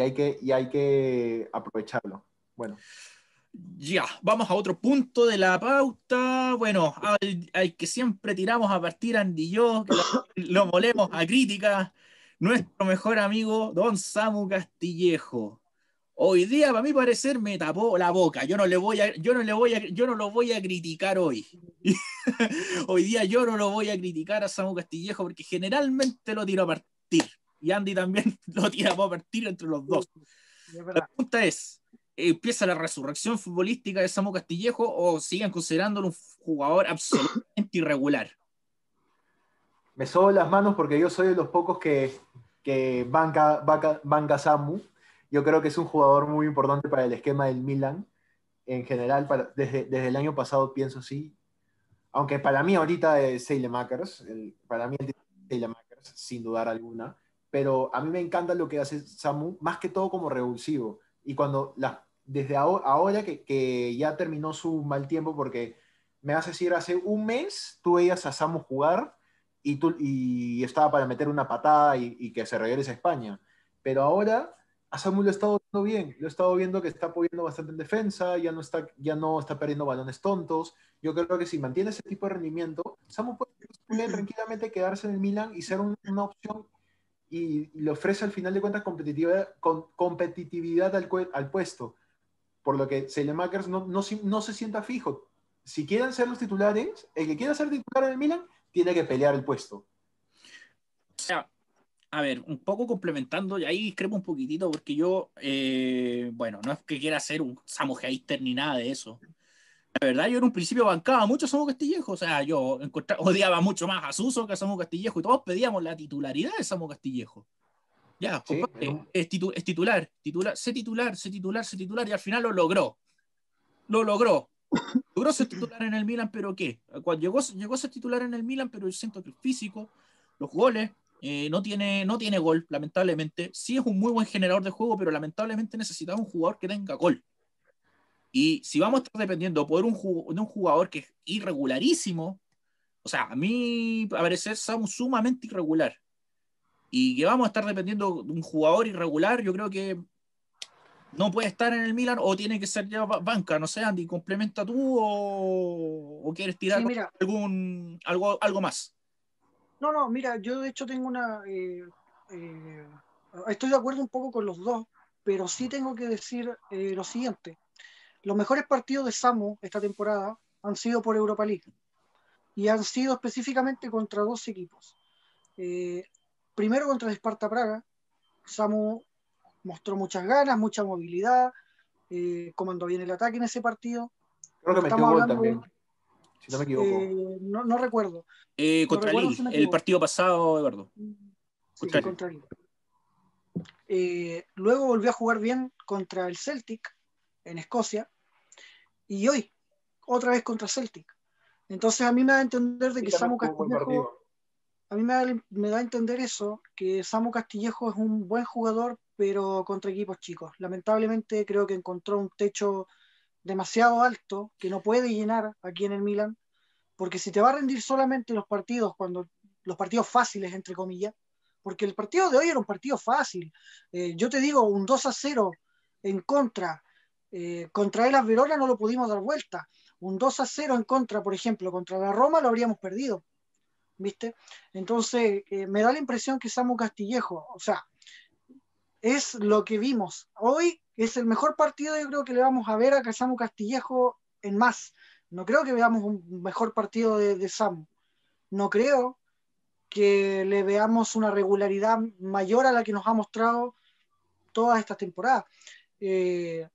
hay que, y hay que aprovecharlo. Bueno. Ya, vamos a otro punto de la pauta. Bueno, hay que siempre tiramos a partir Andy y yo, que lo, molemos a crítica. Nuestro mejor amigo, don Samu Castillejo. Hoy día, para mi parecer, me tapó la boca. Yo no le voy a, yo no le voy a, yo no lo voy a criticar hoy. hoy día yo no lo voy a criticar a Samu Castillejo porque generalmente lo tiro a partir. Y Andy también lo tira a partir entre los dos. La pregunta es: ¿empieza la resurrección futbolística de Samu Castillejo o siguen considerándolo un jugador absolutamente irregular? Me sobo las manos porque yo soy de los pocos que, que banca, banca, banca Samu yo creo que es un jugador muy importante para el esquema del Milan. En general, para, desde, desde el año pasado pienso sí. Aunque para mí ahorita es Seilemakers, para mí es Seilemakers, sin dudar alguna. Pero a mí me encanta lo que hace Samu, más que todo como revulsivo. Y cuando la, desde ahora, que, que, ya terminó su mal tiempo, porque me hace decir, hace un mes tú veías a Samu jugar y, tú, y estaba para meter una patada y, y que se regrese a España. Pero ahora a Samuel lo he estado viendo bien, lo he estado viendo que está apoyando bastante en defensa, ya no está, ya no está perdiendo balones tontos. Yo creo que si mantiene ese tipo de rendimiento, Samuel puede, tranquilamente quedarse en el Milan y ser una opción y, le ofrece al final de cuentas competitividad, con, competitividad al, al, puesto. Por lo que Selemakers no, no, no se sienta fijo. Si quieren ser los titulares, el que quiera ser titular en el Milan tiene que pelear el puesto. O sea, a ver, un poco complementando, y ahí discrepo un poquitito, porque yo, eh, bueno, no es que quiera ser un Samu ni nada de eso. La verdad, yo en un principio bancaba mucho a Samu Castillejo, o sea, yo odiaba mucho más a Suso que a Samu Castillejo, y todos pedíamos la titularidad de Samu Castillejo. Ya, es, titular, titular, sé titular, sé titular, sé titular, y al final lo logró. Lo logró. Logró ser titular en el Milan, pero ¿qué? Cuando llegó, llegó a ser titular en el Milan, pero yo siento que el físico, los goles, eh, no, tiene, no tiene gol, lamentablemente. Sí es un muy buen generador de juego, pero lamentablemente necesitamos un jugador que tenga gol. Y si vamos a estar dependiendo por un, de un jugador que es irregularísimo, o sea, a mí a parecer somos sumamente irregular. Y que vamos a estar dependiendo de un jugador irregular, yo creo que no puede estar en el Milan o tiene que ser ya banca, no sé, Andy, complementa tú o, quieres tirar algún, algo, algo más. No, no, mira, yo de hecho tengo una... Eh, eh, estoy de acuerdo un poco con los dos, pero sí tengo que decir eh, lo siguiente. Los mejores partidos de Samu esta temporada han sido por Europa League y han sido específicamente contra dos equipos. Primero contra el Sparta Praga. Samu mostró muchas ganas, mucha movilidad, comandó bien el ataque en ese partido. Creo que metió gol también no me equivoco. Eh, no, recuerdo. Eh, contra el partido pasado, Eduardo. Sí, contra, eh, luego volvió a jugar bien contra el Celtic en Escocia y hoy otra vez contra Celtic. Entonces a mí me da a entender de que Samu Castillejo, a mí me da, a entender eso, que Samu Castillejo es un buen jugador, pero contra equipos chicos. Lamentablemente creo que encontró un techo demasiado alto que no puede llenar aquí en el Milan, porque si te va a rendir solamente los partidos, cuando los partidos fáciles, entre comillas, porque el partido de hoy era un partido fácil. Eh, yo te digo, un 2 a 0 en contra, eh, contra el Verona no lo pudimos dar vuelta. Un 2 a 0 en contra, por ejemplo, contra la Roma lo habríamos perdido. ¿Viste? Entonces, eh, me da la impresión que Samu Castillejo, o sea, es lo que vimos. Hoy es el mejor partido, yo creo que le vamos a ver a Samu Castillejo en más. No creo que veamos un mejor partido de, Samu. No creo que le veamos una regularidad mayor a la que nos ha mostrado todas estas temporadas. Eh,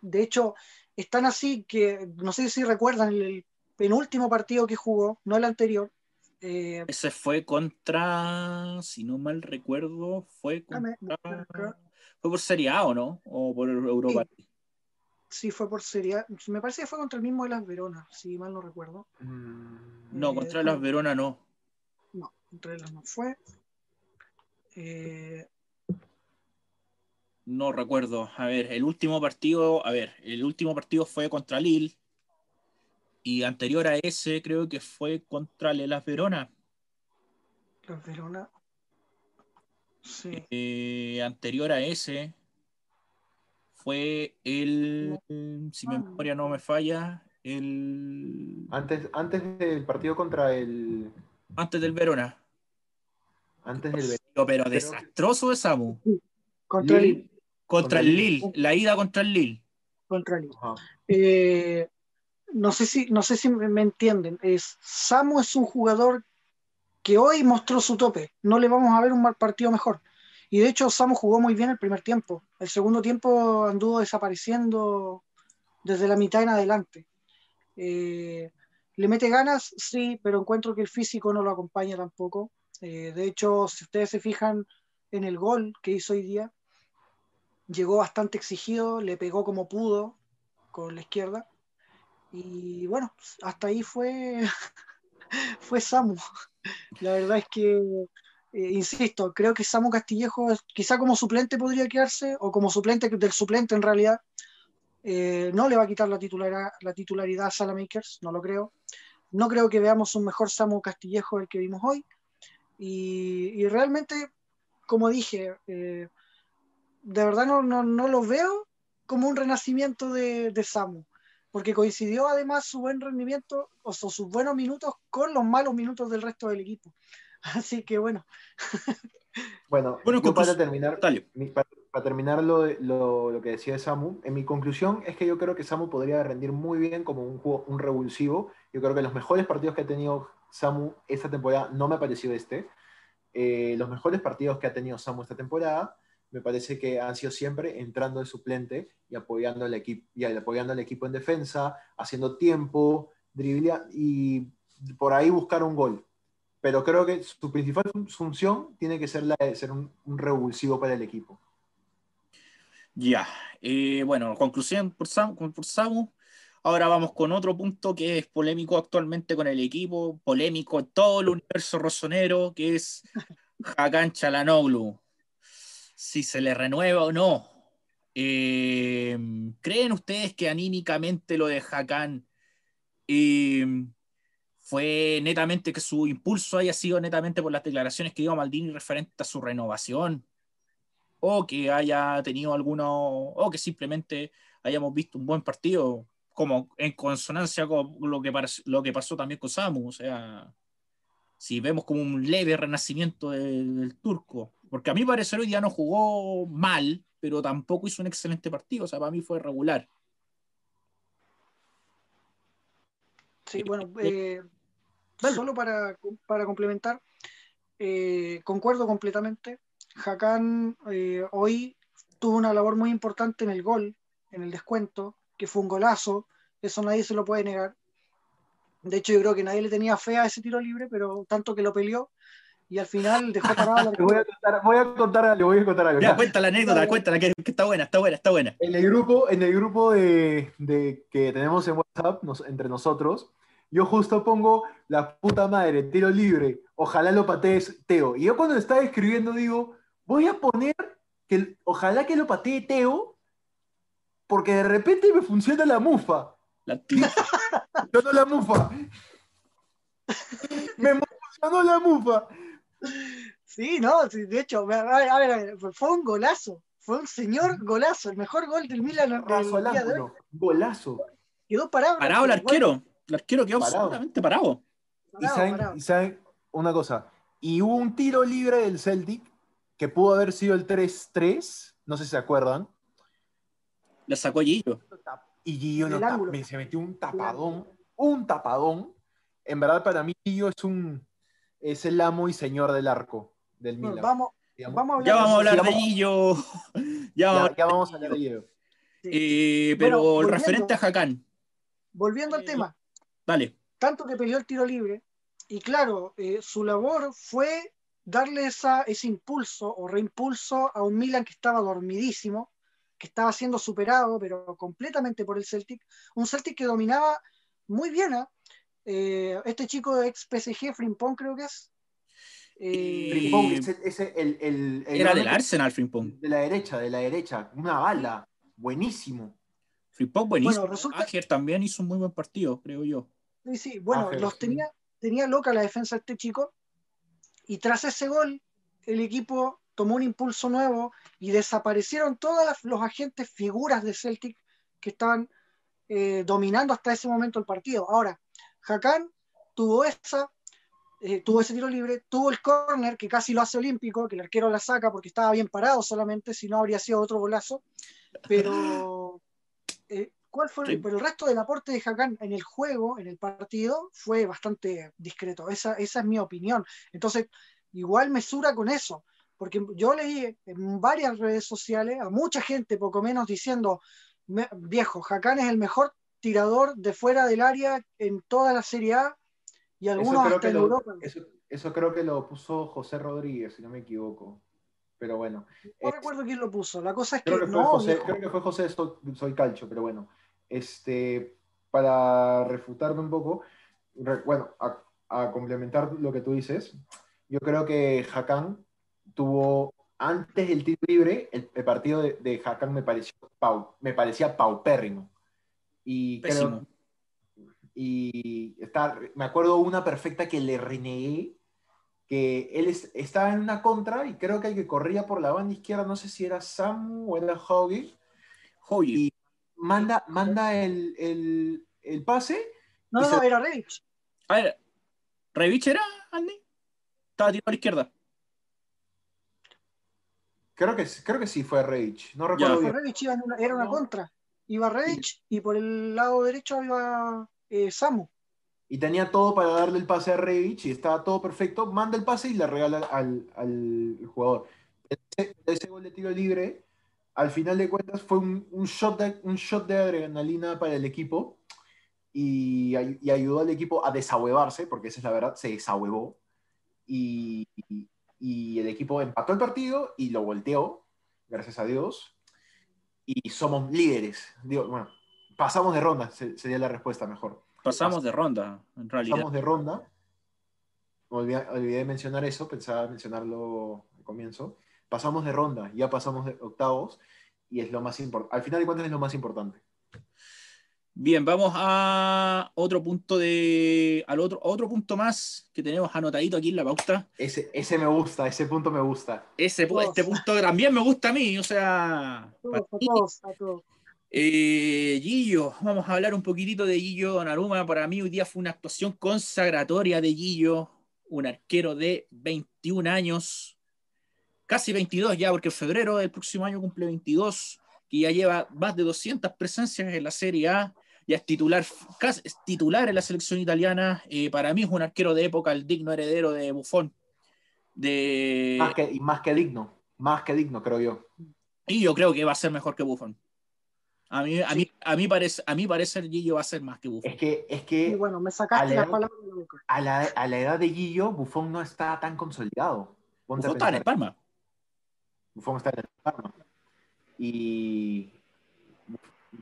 de hecho, es tan así que, no sé si recuerdan, el penúltimo partido que jugó, no el anterior, Eh, Ese fue contra, si no mal recuerdo, fue Dame, contra... ¿Fue por Serie A o no? ¿O por Europa? sí, fue por serie. A. Me parece que fue contra el mismo de las Veronas, si mal no recuerdo. Mm, No, Eh, contra las Verona no. No, contra ellas no fue. Eh, No recuerdo. A ver, el último partido, a ver, el último partido fue contra Lille. Y anterior a ese creo que fue contra Las Verona. las Veronas. Sí. Eh, anterior a ese fue el, si mi memoria no me falla, el Antes, antes del partido contra el. antes del Verona. Antes del. Pero, Creo que- desastroso de Samu. Contra Lille. el Contra Contra el Lille, la ida contra el Lille. contra el Ajá. Eh, no sé si, no sé si me entienden. Es, Samu es un jugador que hoy mostró su tope. No le vamos a ver un mal partido mejor. Y de hecho, Samu jugó muy bien el primer tiempo. El segundo tiempo anduvo desapareciendo desde la mitad en adelante. Eh, ¿Le mete ganas? Sí, pero encuentro que el físico no lo acompaña tampoco. Eh, de hecho, si ustedes se fijan en el gol que hizo hoy día, llegó bastante exigido, le pegó como pudo con la izquierda. Y bueno, hasta ahí fue, fue Samu. La verdad es que, eh, insisto, creo que Samu Castillejo quizá como suplente podría quedarse, o como suplente del suplente en realidad. Eh, no le va a quitar la titularidad, la titularidad a Salamakers, no lo creo. No creo que veamos un mejor Samu Castillejo del que vimos hoy. Y, y realmente, como dije, eh, de verdad no, no, no lo veo como un renacimiento de, de Samu, porque coincidió además su buen rendimiento o su- sus buenos minutos con los malos minutos del resto del equipo. Así que bueno, Bueno, Bueno, yo para terminar, mi- para, para terminar lo, lo, lo que decía de Samu, en mi conclusión es que yo creo que Samu podría rendir muy bien como un, juego, un revulsivo. Yo creo que los mejores partidos que ha tenido Samu esta temporada, no me ha parecido este, eh, los mejores partidos que ha tenido Samu esta temporada, me parece que han sido siempre entrando de suplente y apoyando al, equipo y apoyando al equipo en defensa, haciendo tiempo, driblia y por ahí buscar un gol. Pero creo que su principal fun- función tiene que ser la de ser un, revulsivo para el equipo. Ya. Eh, bueno, conclusión Samu. Ahora vamos con otro punto que es polémico actualmente con el equipo, polémico en todo el universo rosonero, que es Hakan Çalhanoğlu. Si se le renueva o no. Eh, ¿Creen ustedes que anímicamente lo de Hakan eh, fue netamente que su impulso haya sido netamente por las declaraciones que dio Maldini referente a su renovación? o que haya tenido alguno, o que simplemente hayamos visto un buen partido, como en consonancia con lo que, lo que pasó también con Samu, o sea, si vemos como un leve renacimiento del turco, porque a mi parecer hoy día no jugó mal, pero tampoco hizo un excelente partido, o sea, para mí fue regular. sí, bueno, eh, Dale. solo para, para complementar, eh, concuerdo completamente. Hakan eh, hoy tuvo una labor muy importante en el gol, en el descuento, que fue un golazo, eso nadie se lo puede negar. De hecho, yo creo que nadie le tenía fe a ese tiro libre, pero tanto que lo peleó y al final dejó parado Te voy a contar, voy a contar algo, voy a contar algo. Ya, Ya. cuenta la anécdota, cuéntala, que, que está buena, está buena, está buena. En el grupo, en el grupo de, de- que tenemos en WhatsApp nos- entre nosotros, yo justo pongo la puta madre, tiro libre, ojalá lo patees Teo. Y yo cuando estaba escribiendo digo, voy a poner que ojalá que lo patee Teo, porque de repente me funciona la mufa. La tía- Funcionó la mufa. Me funcionó la mufa. Sí, no, sí, de hecho, a ver, a ver, a ver, fue un golazo, fue un señor golazo, el mejor gol del Milan el Razo al día de hoy. ángulo. Golazo. Quedó parado. parado el arquero, el arquero quedó Parado. absolutamente parado. Y saben, parado. y saben una cosa, y hubo un tiro libre del Celtic que pudo haber sido el 3-3, no sé si se acuerdan, Le sacó Gillo. y Gillo me- se metió un tapadón, un tapadón. En verdad para mí Gillo es un es el amo y señor del arco del Bueno, Milan. vamos, digamos. vamos a hablar Ya vamos a hablar de Gillo. Ya vamos a ya, ya vamos a hablar de Gillo. Sí. Eh, pero Bueno, referente a Hakan, Volviendo al Eh, tema, dale. tanto que peleó el tiro libre, y claro, eh, su labor fue darle esa, ese impulso o reimpulso a un Milan que estaba dormidísimo, que estaba siendo superado, pero completamente por el Celtic. Un Celtic que dominaba muy bien. ¿eh? Eh, este chico de ex PSG, Frimpong creo que es. Eh, Frimpong, ese, el, el, era del Arsenal, Frimpong. De la derecha, de la derecha. Una bala. Buenísimo. Frimpong buenísimo. Bueno, resulta... también hizo un muy buen partido, creo yo. Sí, sí. Bueno, los tenía, tenía loca la defensa de este chico y tras ese gol, el equipo tomó un impulso nuevo y desaparecieron todos los agentes figuras de Celtic que estaban eh, dominando hasta ese momento el partido. Ahora, Hakan tuvo esa, eh, tuvo ese tiro libre, tuvo el córner que casi lo hace olímpico, que el arquero la saca porque estaba bien parado solamente, si no habría sido otro golazo. Pero eh, ¿cuál fue? Pero el resto del aporte de Hakan en el juego, en el partido, fue bastante discreto. Esa, esa es mi opinión. Entonces, igual mesura con eso. Porque yo leí en varias redes sociales a mucha gente, poco menos, diciendo, viejo, Hakan es el mejor tirador de fuera del área en toda la Serie A y algunos hasta en Europa. Eso, creo que lo puso José Rodríguez, si no me equivoco. Pero bueno. No recuerdo quién lo puso. La cosa es que. Creo que, fue, José, creo que fue José soy, Calcho, pero bueno. Este, para refutarme un poco, bueno, a, complementar lo que tú dices, yo creo que Hakan tuvo antes del tiro libre, el, partido de, de Hakan me, pareció me parecía paupérrimo. Y creo, y está, me acuerdo una perfecta que le renegué, que él estaba en una contra y creo que el que corría por la banda izquierda, no sé si era Samu o era Hoggy. Y manda, manda el, el, el pase. No, no, era Revich. A ver, ¿Revich era, Andy? Estaba tirado a la izquierda. Creo que, creo que sí fue Revich. No recuerdo bien. Revich era una contra. Iba Revich y por el lado derecho iba eh, Samu. Y tenía todo para darle el pase a Revich y estaba todo perfecto. Manda el pase y le regala al, al jugador. Ese, ese, gol de tiro libre, al final de cuentas, fue un, un, shot, de, un shot de adrenalina para el equipo y, y, ayudó al equipo a desahuevarse, porque esa es la verdad, se desahuevó. Y, y, el equipo empató el partido y lo volteó, gracias a Dios. Y somos líderes. Digo, bueno, pasamos de ronda, sería la respuesta mejor. Pasamos de ronda, en realidad. Pasamos de ronda. Olvidé, mencionar eso, pensaba mencionarlo al comienzo. Pasamos de ronda, ya pasamos de octavos y es lo más importante. Al final de cuentas es lo más importante. Bien, vamos a otro punto de. al otro, otro punto más que tenemos anotadito aquí en la pauta. Ese, ese me gusta, ese punto me gusta. Ese, este punto también me gusta a mí, o sea. A todos, a todos. Eh, Gillo, vamos a hablar un poquitito de Gillo Donnarumma. Para mí hoy día fue una actuación consagratoria de Gillo, un arquero de 21 años, casi 22 ya, porque en febrero del próximo año cumple 22, que ya lleva más de 200 presencias en la Serie A, ya es titular, casi, es titular en la selección italiana. Eh, para mí es un arquero de época, el digno heredero de Buffon. De... Más que, y más que digno, más que digno, creo yo. Y yo creo que va a ser mejor que Buffon. A mí, a, mí, a, mí parece, a mí parecer Gillo va a ser más que Buffon. Es que, es que bueno, me sacaste la, palabra de la boca. A la, a la edad de Gillo, Buffon no está tan consolidado. Buffon está en el Parma. Buffon está en el Parma. Y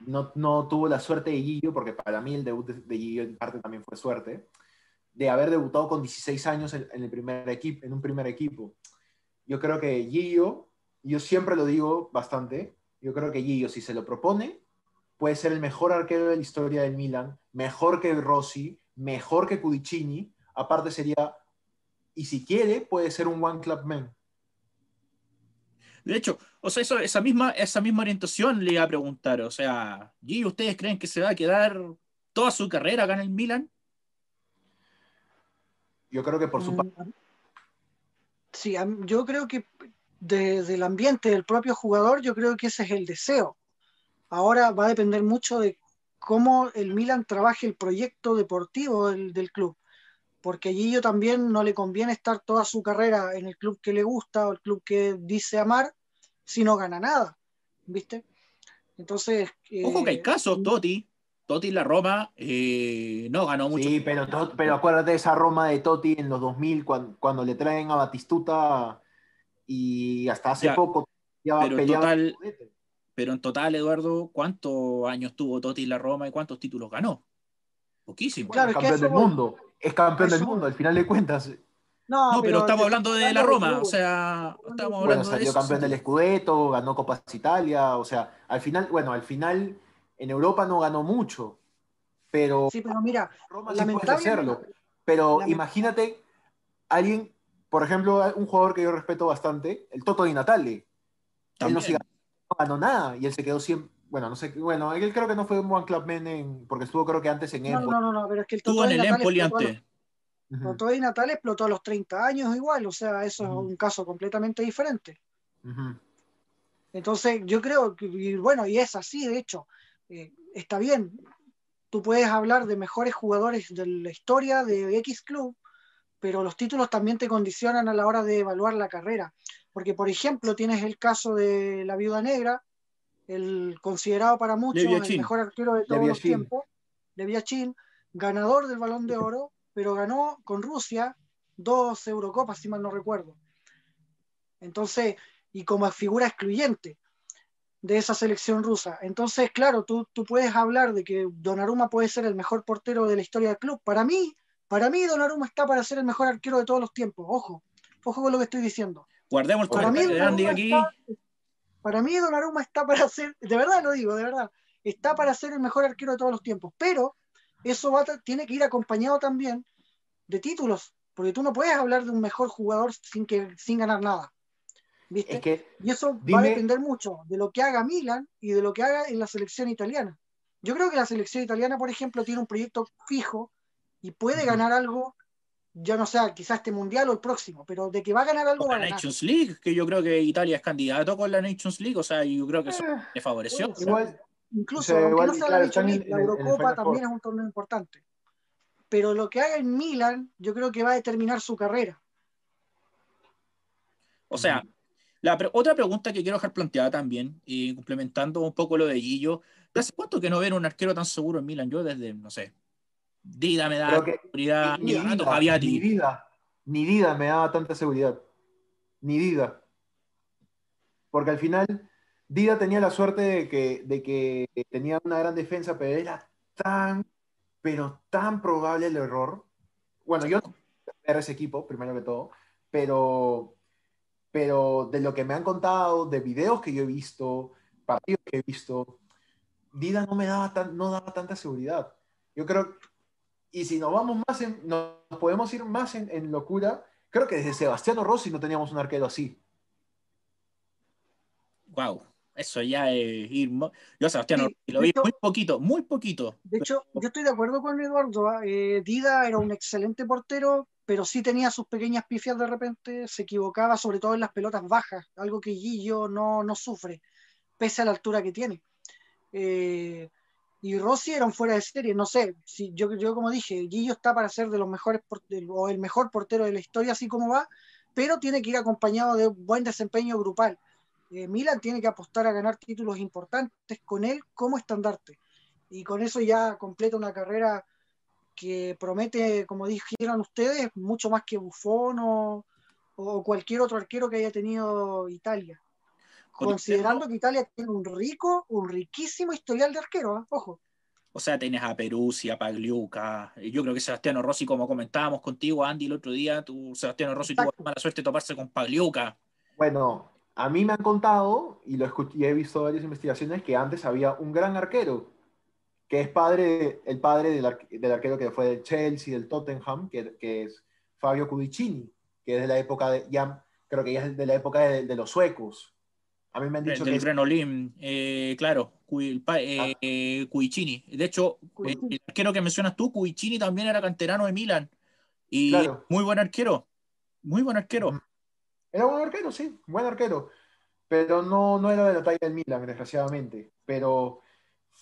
no, no, tuvo la suerte de Gillo, porque para mí el debut de, de, en parte también fue suerte, de haber debutado con 16 años en, en el primer equipo, en un primer equipo. Yo creo que Gillo, yo siempre lo digo bastante, yo creo que Gillo, si se lo propone, puede ser el mejor arquero de la historia del Milan, mejor que Rossi, mejor que Cudicini. Aparte sería, y si quiere, puede ser un One Club Man. De hecho, o sea, esa, misma, esa misma orientación le iba a preguntar. O sea, Gillo, ¿ustedes creen que se va a quedar toda su carrera acá en el Milan? Yo creo que por su mm, parte. Sí, yo creo que del ambiente del propio jugador, yo creo que ese es el deseo. Ahora va a depender mucho de cómo el Milan trabaje el proyecto deportivo del, club, porque allí yo también no le conviene estar toda su carrera en el club que le gusta o el club que dice amar si no gana nada, ¿viste? Entonces... Ojo que hay casos, Toti. Totti la Roma eh, no ganó mucho. Sí, pero, pero acuérdate de esa Roma de Totti en los 2000 cuando, le traen a Batistuta y hasta hace poco ya pero en total, pero en total, Eduardo, ¿cuántos años tuvo Totti la Roma y cuántos títulos ganó? Poquísimo. Claro, es campeón del mundo. Es campeón del mundo, al final de cuentas. No, pero, estamos hablando de la Roma, o sea, estamos hablando bueno, salió campeón del Scudetto, ganó Copas Italia, o sea, al final, bueno, al final en Europa no ganó mucho, pero Sí, pero mira, Roma sí puede hacerlo. Pero imagínate alguien, por ejemplo, un jugador que yo respeto bastante, el Toto Di Natale. Él no, ganó nada y él se quedó siempre bueno, no sé, bueno, él creo que no fue un One Club Men porque estuvo creo que antes en Empoli. No, no, no, pero es que el Toto en el Empoli antes. Y Natal explotó a los 30 años igual, o sea, eso es un caso completamente diferente. Entonces, yo creo que, bueno, y es así, de hecho, eh, está bien, tú puedes hablar de mejores jugadores de la historia de X Club, pero los títulos también te condicionan a la hora de evaluar la carrera. Porque, por ejemplo, tienes el caso de la Viuda Negra, el considerado para muchos el mejor arquero de todos los tiempos, de Viachín, ganador del Balón de Oro, pero ganó con Rusia dos Eurocopas, si mal no recuerdo. Entonces, y como figura excluyente de esa selección rusa. Entonces, claro, tú, tú puedes hablar de que Donnarumma puede ser el mejor portero de la historia del club. Para mí, para mí Donnarumma está para ser el mejor arquero de todos los tiempos. Ojo, ojo con lo que estoy diciendo. Guardemos el mí, de Andy aquí. Para mí Donnarumma está para ser, de verdad lo digo, de verdad, está para ser el mejor arquero de todos los tiempos. Pero eso va, tiene que ir acompañado también de títulos, porque tú no puedes hablar de un mejor jugador sin, que, sin ganar nada. ¿viste? y eso va a depender mucho de lo que haga Milan y de lo que haga en la selección italiana. Yo creo que la selección italiana, por ejemplo, tiene un proyecto fijo y puede ganar algo, ya no sé, quizás este mundial o el próximo, pero de que va a ganar algo. la Nations League, que yo creo que Italia es candidato con la Nations League, o sea, yo creo que eso eh, le favoreció. igual, Incluso, aunque no sea la la Eurocopa también es un torneo importante. Pero lo que haga en Milan, yo creo que va a determinar su carrera. O sea, la otra pregunta que quiero dejar planteada también, y complementando un poco lo de Guillo, ¿hace cuánto que no ven un arquero tan seguro en Milan? Yo desde, no sé, Dida me da seguridad, ni, ni, Dida, ni Dida me daba tanta seguridad. Ni Dida. Porque al final Dida tenía la suerte de que, de que tenía una gran defensa, pero era tan, pero tan probable el error. Bueno, yo era ese equipo, primero que todo, pero, pero de lo que me han contado, de videos que yo he visto, partidos que he visto, Dida no me daba, tan, no daba tanta seguridad. Yo creo, y si nos vamos más en, nos podemos ir más en, en locura, creo que desde Sebastiano Rossi no teníamos un arquero así. Wow. Eso ya es ir. Yo, Sebastián, lo vi muy poquito, muy poquito. De hecho, yo estoy de acuerdo con Eduardo. ¿ah? Eh, Dida era un excelente portero, pero sí tenía sus pequeñas pifias de repente. Se equivocaba, sobre todo en las pelotas bajas, algo que Gillo no, no sufre, pese a la altura que tiene. Eh, y Rossi era un fuera de serie, no sé, si yo, yo como dije, Gillo está para ser de los mejores o el mejor portero de la historia, así como va, pero tiene que ir acompañado de un buen desempeño grupal. Eh, Milan tiene que apostar a ganar títulos importantes con él como estandarte. Y con eso ya completa una carrera que promete, como dijeron ustedes, mucho más que Buffon o, cualquier otro arquero que haya tenido Italia. Considerando que Italia tiene un rico, un riquísimo historial de arquero, ¿eh? ojo. O sea, tienes a Peruzzi, a Pagliuca. Yo creo que Sebastiano Rossi, como comentábamos contigo, Andy, el otro día, tú, Sebastiano Rossi tuvo la mala suerte de toparse con Pagliuca. Bueno, a mí me han contado, y lo escuché, y he visto varias investigaciones, que antes había un gran arquero, que es padre, el padre del, arquero que fue del Chelsea, del Tottenham, que, es Fabio Cudicini, que es de la época de, ya, creo que ya es de la época de, los suecos. A mí me han dicho del, que... Del eh, claro, eh, ah. eh, Cudicini. De hecho, el arquero que mencionas tú, Cudicini también era canterano de Milan. Y muy buen arquero, muy buen arquero. Era buen arquero, sí, buen arquero. Pero no, no era de la talla del Milan, desgraciadamente. Pero,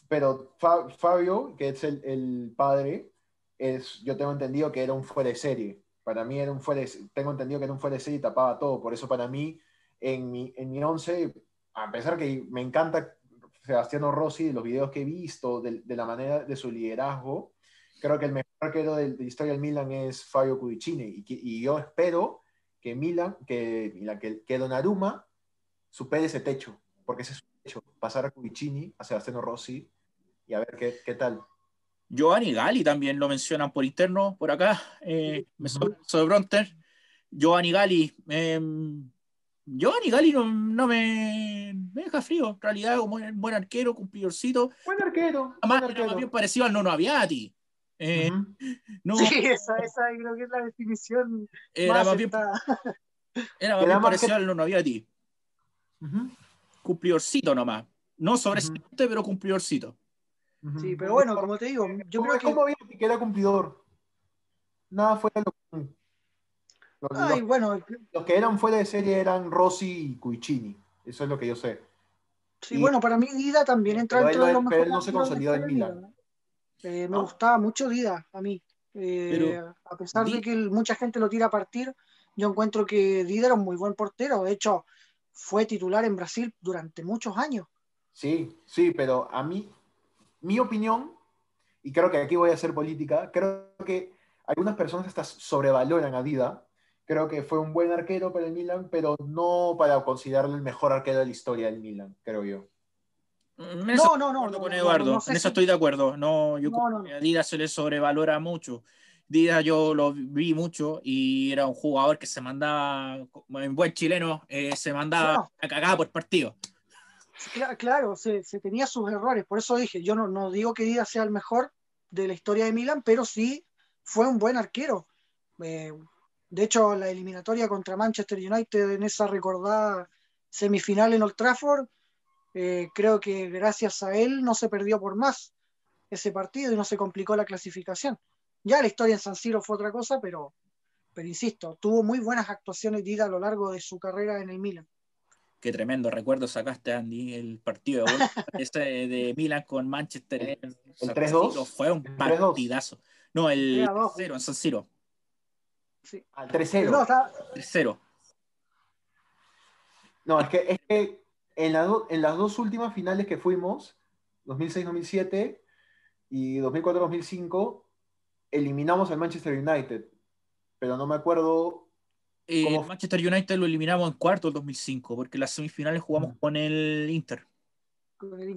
pero Fabio, que es el, padre, es, yo tengo entendido que era un fuera de serie. Para mí era un fuera tengo entendido que era un fuera de serie y tapaba todo. Por eso para mí, en mi, en mi once, a pesar que me encanta Sebastiano Rossi, de los videos que he visto, de, la manera de su liderazgo, creo que el mejor arquero de, la historia del Milan es Fabio Cudicini. Y, yo espero que Milan, que, que, que Donnarumma supere ese techo, porque ese es su techo, pasar a Cudicini, a Sebastiano Rossi, y a ver qué, qué tal. Giovanni Gali también lo mencionan por interno, por acá, eh, sobre Bronter. Giovanni Gali, eh, Giovanni Gali no, me, deja frío, en realidad, como un buen arquero, cumplidorcito. Buen arquero. Además, era más bien parecido al Nono Aviati. Eh, no, sí, esa, esa creo que es la definición. Era más, bien, era más bien parecido al Nono Aviati. Cumplidorcito nomás. No sobresaliente, pero cumplidorcito. Sí, pero bueno, como te digo, yo creo que. ¿Cómo que era cumplidor? Nada fuera lo común. Los, bueno. los que eran fuera de serie eran Rossi y Cuicini. Eso es lo que yo sé. Sí, bueno, para mí Dida también entra dentro de los Pero él no se consolidó en Milan. Eh, me gustaba mucho Dida a mí. Eh, a pesar de que mucha gente lo tira a partir, yo encuentro que Dida era un muy buen portero. De hecho, fue titular en Brasil durante muchos años. Sí, sí, pero a mí mi opinión, y creo que aquí voy a hacer política, creo que algunas personas hasta sobrevaloran a Dida. Creo que fue un buen arquero para el Milan, pero no para considerarlo el mejor arquero de la historia del Milan, creo yo. no, no, no, con Eduardo, en eso estoy de acuerdo. No, yo a Dida se le sobrevalora mucho. Dida yo lo vi mucho y era un jugador que se mandaba, en buen chileno, eh, se mandaba a cagar por partido. Claro, se, tenía sus errores, por eso dije, yo no, no digo que Díaz sea el mejor de la historia de Milan, pero sí fue un buen arquero. Eh, de hecho, la eliminatoria contra Manchester United en esa recordada semifinal en Old Trafford, eh, creo que gracias a él no se perdió por más ese partido y no se complicó la clasificación. Ya la historia en San Siro fue otra cosa, pero, pero insisto, tuvo muy buenas actuaciones Dida a lo largo de su carrera en el Milan. Qué tremendo recuerdo sacaste, Andy, el partido de, este de Milan con Manchester. El, 3-2. Fue un partidazo. No, el 0 en San Siro. Sí. Al 3-0. 3-0. No, es que, es que en, en las dos últimas finales que fuimos, 2006-2007 y 2004-2005, eliminamos al Manchester United. Pero no me acuerdo eh, Manchester United lo eliminamos en cuarto el 2005, porque las semifinales jugamos mm. con el Inter.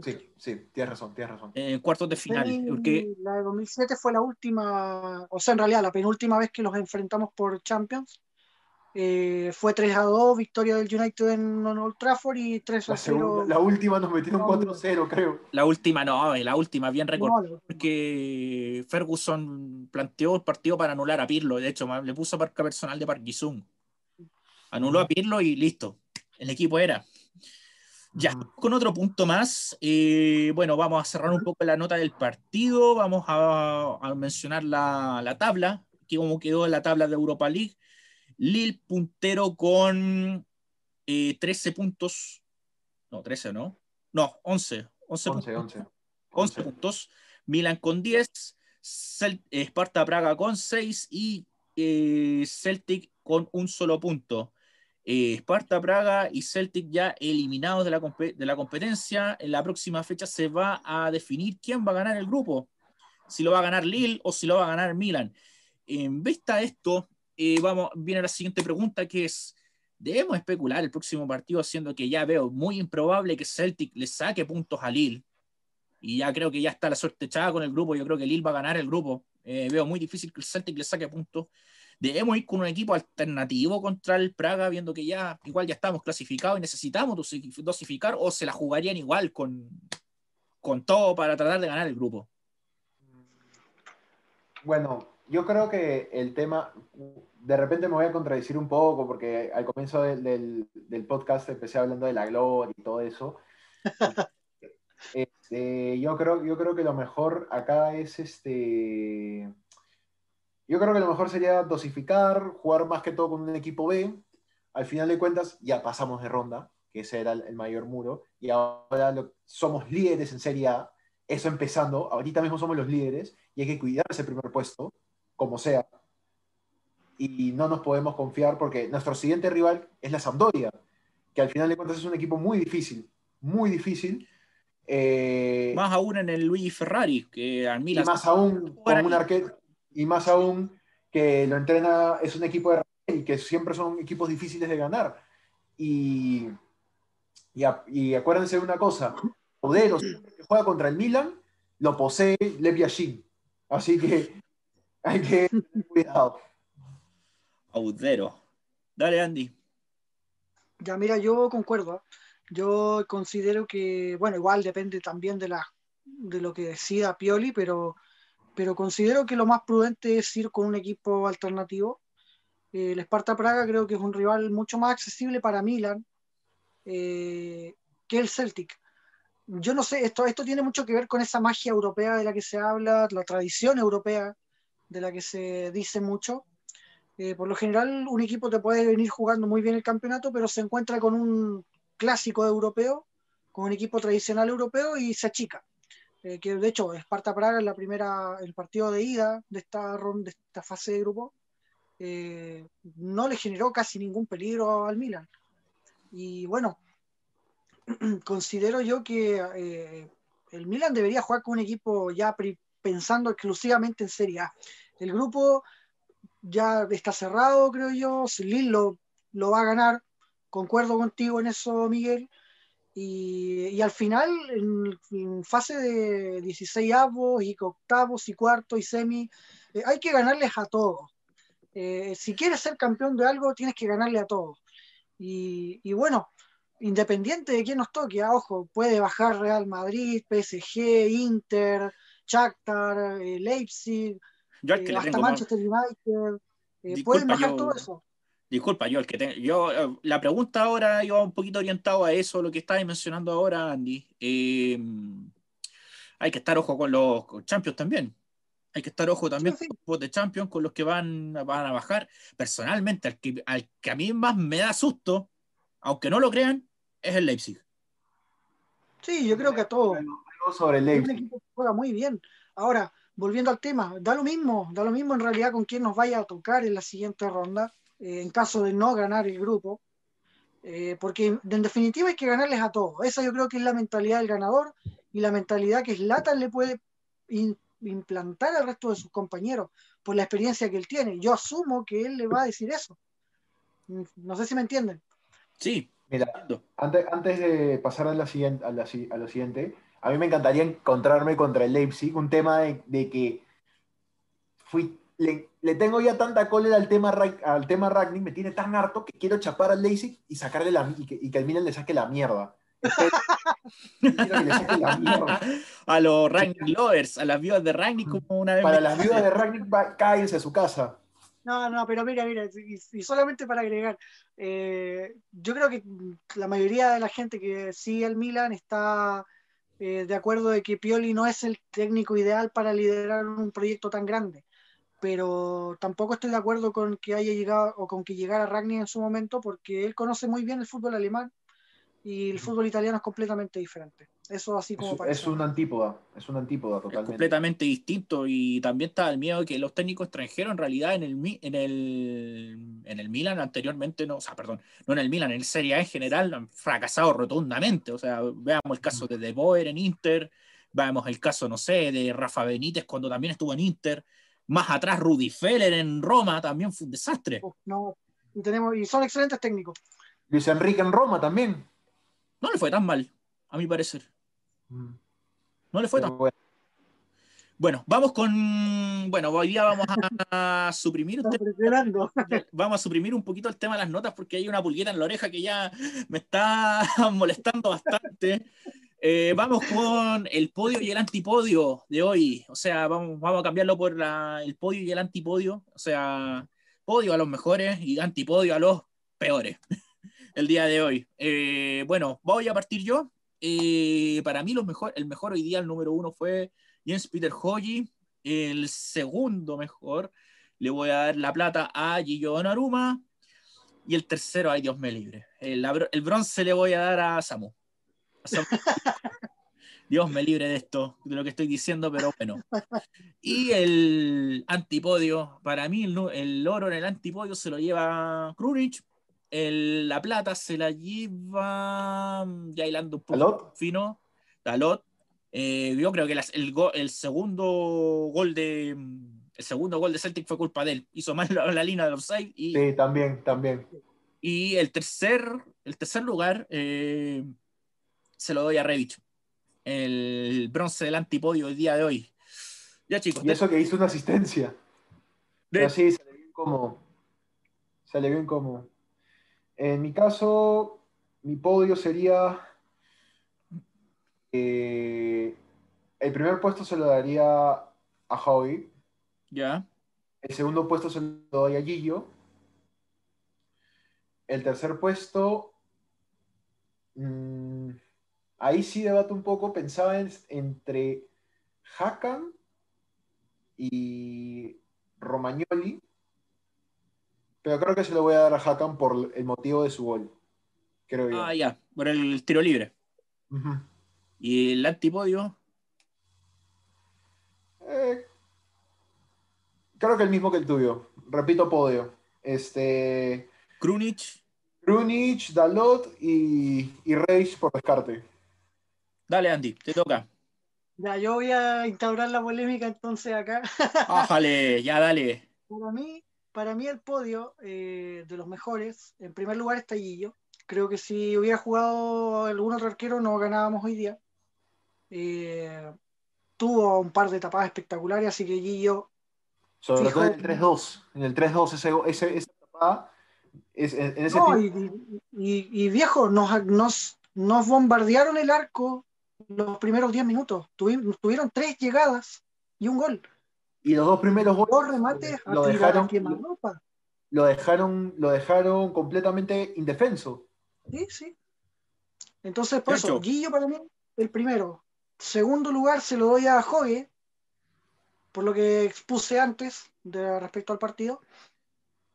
Sí, sí, tienes razón, tienes razón. En cuartos de final. Porque... La de 2007 fue la última, o sea, en realidad la penúltima vez que los enfrentamos por Champions. Eh, fue 3 a 2, victoria del United en Old Trafford y 3 a 0. La, última nos metieron 4 a 0, creo. La última no, la última, bien recordada. porque Ferguson planteó el partido para anular a Pirlo. De hecho, le puso marca personal de Park anuló a Pirlo y listo, el equipo era. Ya, con otro punto más. Eh, bueno, vamos a cerrar un poco la nota del partido. Vamos a, mencionar la, tabla, que como quedó en la tabla de Europa League. Lille puntero con 13 eh, puntos. No, 13, ¿no? No, 11. 11, 11, puntos. Milan con 10. Esparta Praga con 6 y eh, Celtic con un solo punto. Eh, Sparta, Praga y Celtic ya eliminados de la, de la competencia. En la próxima fecha se va a definir quién va a ganar el grupo. Si lo va a ganar Lille o si lo va a ganar Milan. En vista de esto, eh, vamos, viene la siguiente pregunta que es, ¿debemos especular el próximo partido siendo que ya veo muy improbable que Celtic le saque puntos a Lille? Y ya creo que ya está la suerte echada con el grupo. Yo creo que Lille va a ganar el grupo. Eh, veo muy difícil que el Celtic le saque puntos debemos ir con un equipo alternativo contra el Praga, viendo que ya igual ya estamos clasificados y necesitamos dosificar, o se la jugarían igual con, con todo para tratar de ganar el grupo. Bueno, yo creo que el tema, de repente me voy a contradecir un poco, porque al comienzo del, del, podcast empecé hablando de la gloria y todo eso. Este, yo, creo, yo creo que lo mejor acá es este yo creo que lo mejor sería dosificar, jugar más que todo con un equipo B. Al final de cuentas, ya pasamos de ronda, que ese era el, mayor muro, y ahora somos líderes en Serie A. Eso empezando, ahorita mismo somos los líderes y hay que cuidar ese primer puesto, como sea. Y no nos podemos confiar porque nuestro siguiente rival es la Sampdoria, que al final de cuentas es un equipo muy difícil, muy difícil. Eh, más aún en el Luigi Ferrari, que al Milan. Y más aún con un arquero, y más aún que lo entrena, es un equipo de y que siempre son equipos difíciles de ganar. Y, y, acuérdense de una cosa, Odero, que juega contra el Milan, lo posee Lev Yashin. Así que hay que tener cuidado. Audero. Dale, Andy. Ya, mira, yo concuerdo. Yo considero que, bueno, igual depende también de, la, de lo que decida Pioli, pero, pero considero que lo más prudente es ir con un equipo alternativo. El Sparta Praga creo que es un rival mucho más accesible para Milan eh, que el Celtic. Yo no sé, esto, esto tiene mucho que ver con esa magia europea de la que se habla, la tradición europea de la que se dice mucho. Eh, por lo general, un equipo te puede venir jugando muy bien el campeonato, pero se encuentra con un clásico europeo, con un equipo tradicional europeo y se achica. Eh, que de hecho, Esparta Praga en la primera, el partido de ida de esta, de esta fase de grupo, eh, no le generó casi ningún peligro al Milan. Y bueno, considero yo que el Milan debería jugar con un equipo ya pensando exclusivamente en Serie A. El grupo ya está cerrado, creo yo. Lille lo, lo va a ganar. Concuerdo contigo en eso, Miguel. Y, al final, en, fase de 16 avos y octavos y cuartos y semi, eh, hay que ganarles a todos. Eh, si quieres ser campeón de algo, tienes que ganarle a todos. Y, y bueno, independiente de quién nos toque, ah, ojo, puede bajar Real Madrid, PSG, Inter, Shakhtar, eh, Leipzig, yo el que le tengo Manchester United, pueden bajar todo eso. Disculpa, yo el que tengo, yo eh, la pregunta ahora iba un poquito orientado a eso, lo que estabas mencionando ahora, Andy. Eh, hay que estar ojo con los Champions también. Hay que estar ojo también con los de Champions, con los que van, van a bajar. Personalmente, al que, al que a mí más me da susto, aunque no lo crean, es el Leipzig. Sí, yo creo que a todos. Sobre el Leipzig. juega muy bien. Ahora, volviendo al tema, da lo mismo, da lo mismo en realidad con quién nos vaya a tocar en la siguiente ronda, eh, en caso de no ganar el grupo, eh, porque en definitiva hay que ganarles a todos. Esa yo creo que es la mentalidad del ganador y la mentalidad que Slatan le puede implantar al resto de sus compañeros por la experiencia que él tiene. Yo asumo que él le va a decir eso. No sé si me entienden. Sí. Mira, antes, antes de pasar a, la siguiente, a, la, a lo siguiente, a mí me encantaría encontrarme contra el Leipzig, un tema de, que fui, le, tengo ya tanta cólera al tema, al tema Ragnick, me tiene tan harto que quiero chapar al Leipzig y sacarle la y que, y que el Milan le saque la mierda. A los Ragnick lovers, a las viudas de Ragnick como una vez. Para las viudas de Ragnick, cáense a su casa. No, no, pero mira, mira, y, solamente para agregar, eh, yo creo que la mayoría de la gente que sigue al Milan está eh, de acuerdo de que Pioli no es el técnico ideal para liderar un proyecto tan grande, pero tampoco estoy de acuerdo con que haya llegado o con que llegara Ragni en su momento porque él conoce muy bien el fútbol alemán y el fútbol italiano es completamente diferente. Eso así como es, es una antípoda, es una antípoda totalmente. completamente distinto y también está el miedo de que los técnicos extranjeros en realidad en el, en el, en el Milan anteriormente, no, o sea, perdón, no en el Milan, en el Serie A en general han fracasado rotundamente. O sea, veamos el caso de De Boer en Inter, veamos el caso, no sé, de Rafa Benítez cuando también estuvo en Inter, más atrás Rudy Feller en Roma también fue un desastre. no, y, tenemos, y son excelentes técnicos. Luis Enrique en Roma también. No le fue tan mal, a mi parecer. Mm. No le fue tan bueno. Bueno, vamos con. Bueno, hoy día vamos a suprimir. vamos a suprimir un poquito el tema de las notas porque hay una pulgueta en la oreja que ya me está molestando bastante. Eh, vamos con el podio y el antipodio de hoy. O sea, vamos, vamos a cambiarlo por el podio y el antipodio. O sea, podio a los mejores y antipodio a los peores el día de hoy. Eh, bueno, voy a partir yo. Eh, para mí, mejor, el mejor hoy día, el número uno fue Jens Peter Hoyi. El segundo mejor, le voy a dar la plata a Gillo Donnarumma. Y el tercero, ay Dios me libre. El, bronce le voy a dar a Samu. Dios me libre de esto, de lo que estoy diciendo, pero bueno. Y el antipodio, para mí el, el oro en el antipodio se lo lleva Krunic la plata se la lleva, ya hilando un poco fino, Dalot. Eh, yo creo que el, el, segundo gol de el segundo gol de Celtic fue culpa de él. Hizo mal la, línea de offside. Y, sí, también, también. Y el tercer, el tercer lugar eh, se lo doy a Revich. El bronce del antipodio el día de hoy. Ya, chicos. Y eso que hizo una asistencia. Pero sí, sale bien como. Sale bien como. En mi caso, mi podio sería. Eh, el primer puesto se lo daría a Howie. Ya. El segundo puesto se lo doy a Gillo. El tercer puesto. Mm, ahí sí debato un poco. Pensaba entre Hakan y Romagnoli. Pero creo que se lo voy a dar a Hakan por el motivo de su gol. Creo yo. Ah, ya, por el tiro libre. ¿Y el antipodio? Eh, creo que el mismo que el tuyo. Repito, podio. Este. Krunic. Krunic, Dalot y, y Reich por descarte. Dale, Andy, te toca. Ya, yo voy a instaurar la polémica entonces acá. Ájale, ya dale. Para mí, para mí el podio eh, de los mejores, en primer lugar está Guillo. Creo que si hubiera jugado algún otro arquero no ganábamos hoy día. Eh, tuvo un par de tapadas espectaculares, así que Guillo. Sobre todo en el 3-2. En el 3-2, ese, esa tapada. Es, en, ese no, y, viejo, nos, nos, nos bombardearon el arco los primeros 10 minutos. tuvieron tres llegadas y un gol. Y los dos primeros goles remates lo, dejaron, lo, dejaron, lo dejaron completamente indefenso. Sí, sí. Entonces, por eso, Guillo para mí, el primero. Segundo lugar se lo doy a Jogue, por lo que expuse antes de, respecto al partido.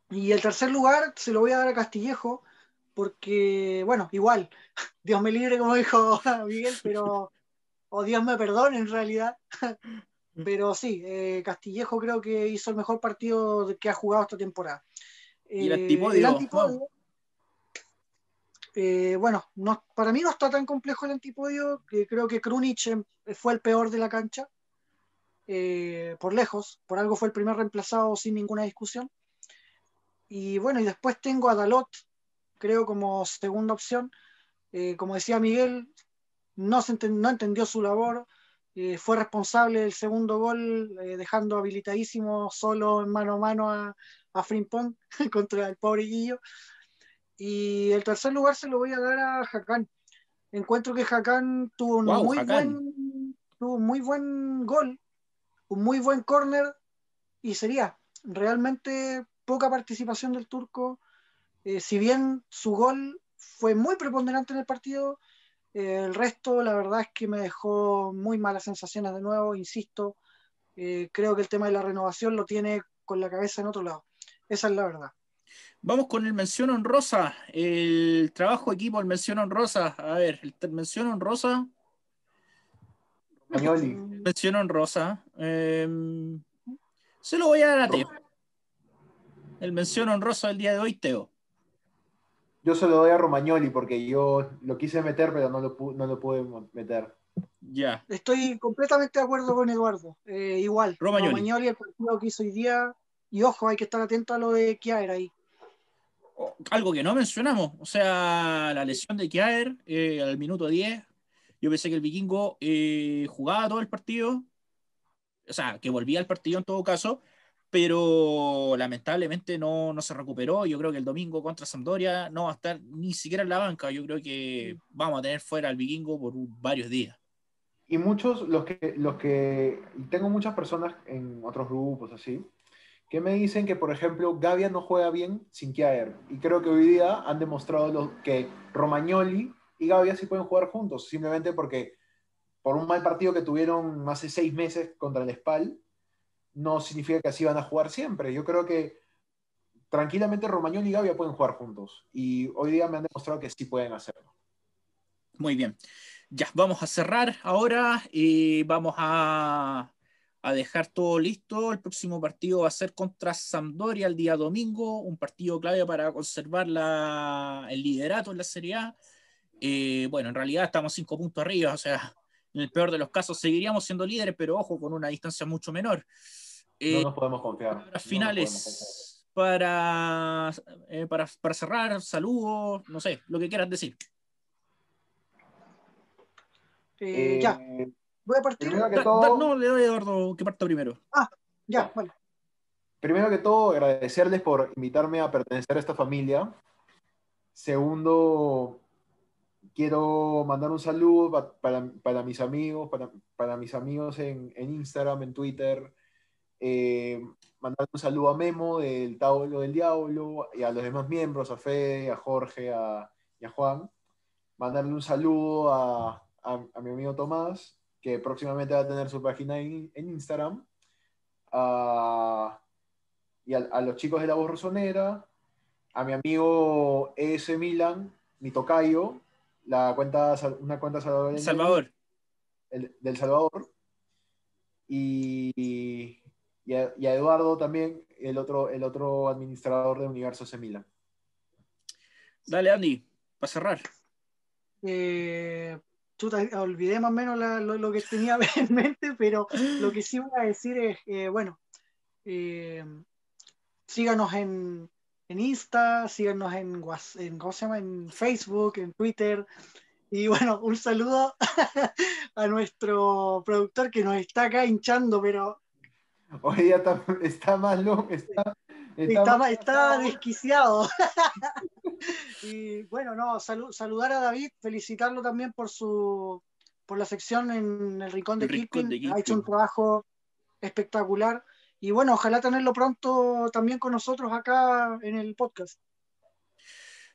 Y el tercer lugar se lo voy a dar a Castillejo, porque, bueno, igual, Dios me libre, como dijo Miguel, pero, o Dios me perdone en realidad, pero sí, eh, Castillejo creo que hizo el mejor partido que ha jugado esta temporada. ¿Y el antipodio? Eh, bueno, no, para mí no está tan complejo el antipodio, que creo que Krunic em, fue el peor de la cancha, eh, por lejos, por algo fue el primer reemplazado sin ninguna discusión. Y bueno, y después tengo a Dalot, creo, como segunda opción. Eh, como decía Miguel, no, se no entendió su labor, eh, fue responsable del segundo gol, eh, dejando habilitadísimo solo en mano a mano a, a Frimpong contra el pobre Guillo. Y el tercer lugar se lo voy a dar a Hakan. Encuentro que Hakan tuvo un muy buen tuvo un muy buen gol, un muy buen córner y sería realmente poca participación del turco eh, si bien su gol fue muy preponderante en el partido, eh, el resto la verdad es que me dejó muy malas sensaciones de nuevo, insisto, eh, creo que el tema de la renovación lo tiene con la cabeza en otro lado. Esa es la verdad. Vamos con el mención honrosa, el trabajo equipo, el mención honrosa. A ver, el mención honrosa. Mención honrosa. Em, se lo voy a dar a Teo. El mención honrosa del día de hoy, Teo. Yo se lo doy a Romagnoli porque yo lo quise meter, pero no lo, no lo pude meter. Ya. Estoy completamente de acuerdo con Eduardo. Eh, igual, Romagnoli. el partido que hizo hoy día. Y ojo, hay que estar atento a lo de Kiaer ahí. Algo que no mencionamos, o sea, la lesión de Kiaer eh, al minuto 10. Yo pensé que el vikingo eh, jugaba todo el partido, o sea, que volvía al partido en todo caso, pero lamentablemente no, se recuperó. Yo creo que el domingo contra Sampdoria no va a estar ni siquiera en la banca. Yo creo que vamos a tener fuera al vikingo por varios días. Y muchos, los que, los que, tengo muchas personas en otros grupos así, que me dicen que, por ejemplo, Gavia no juega bien sin Kiaer. Y creo que hoy día han demostrado que Romagnoli y Gavia sí pueden jugar juntos, simplemente porque por un mal partido que tuvieron hace seis meses contra el Spal, no significa que así van a jugar siempre. Yo creo que tranquilamente Romagnoli y Gavia pueden jugar juntos y hoy día me han demostrado que sí pueden hacerlo. Muy bien. Ya, vamos a cerrar ahora y vamos a, dejar todo listo. El próximo partido va a ser contra Sampdoria el día domingo, un partido clave para conservar el liderato en la Serie A. Eh, bueno, en realidad estamos cinco puntos arriba, o sea, En el peor de los casos seguiríamos siendo líderes, pero ojo, con una distancia mucho menor. No nos podemos confiar. Las finales para, para, para cerrar, saludos, no sé, lo que quieras decir. ya. Voy a partir. Primero que todo, no, le doy a Eduardo que parta primero. Ah, ya, bueno. Primero que todo, agradecerles por invitarme a pertenecer a esta familia. Segundo, quiero mandar un saludo para, para, mis amigos, para, para mis amigos en, en, Instagram, en Twitter. Eh, mandar un saludo a Memo del Tauro del Diablo y a los demás miembros, a Fede, a Jorge a, y a Juan. Mandarle un saludo a, a, a mi amigo Tomás que próximamente va a tener su página en, en Instagram, a, y a, los chicos de la voz rosonera, a mi amigo ES Milan, mi tocayo, la cuenta, una cuenta salvadoreña. Salvador. El, del Salvador. Y, y, a, Eduardo también, el otro, el otro administrador de Universo C. Milan. Dale, Andy, para cerrar. Eh, olvidé más o menos lo, que tenía en mente, pero lo que sí voy a decir es, eh, bueno, eh, síganos en, en, Insta, síganos en, en, ¿cómo se llama? en Facebook, en Twitter. Y bueno, un saludo a nuestro productor que nos está acá hinchando, pero... Hoy ya está, está más loco, está, está, está desquiciado. y bueno, no, saludar a David, felicitarlo también por su por la sección en el Rincón de, Keeping. Ha hecho un trabajo espectacular. Y bueno, ojalá tenerlo pronto también con nosotros acá en el podcast.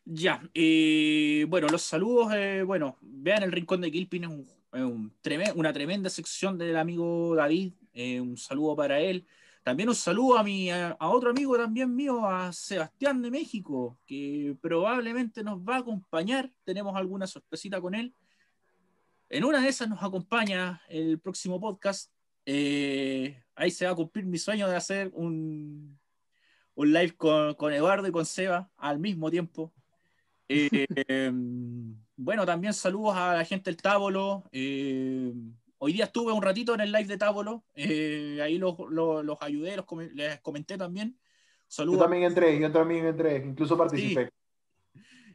Ya, y bueno, los saludos, eh, bueno, vean el Rincón de Kilpin, es, un, una tremenda sección del amigo David, eh, un saludo para él. También un saludo a, mi, a, otro amigo también mío, a Sebastián de México, que probablemente nos va a acompañar. Tenemos alguna sorpresita con él. En una de esas nos acompaña el próximo podcast. Eh, ahí se va a cumplir mi sueño de hacer un, un live con, con, Eduardo y con Seba al mismo tiempo. Eh, em, bueno, también saludos a la gente del Tábolo. Eh, Hoy día estuve un ratito en el live de Tábolo, eh, ahí los, ayudé, los les comenté también. Saludos. Yo también entré, yo también entré, incluso participé.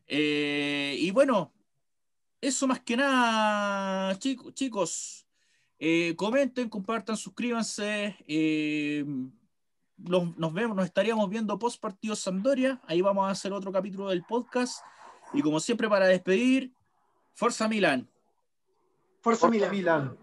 Eh, y bueno, eso más que nada, chicos, chicos comenten, compartan, suscríbanse. nos vemos, nos estaríamos viendo post partido Sampdoria. Ahí vamos a hacer otro capítulo del podcast. Y como siempre, para despedir, Forza Milan. Forza, Milan.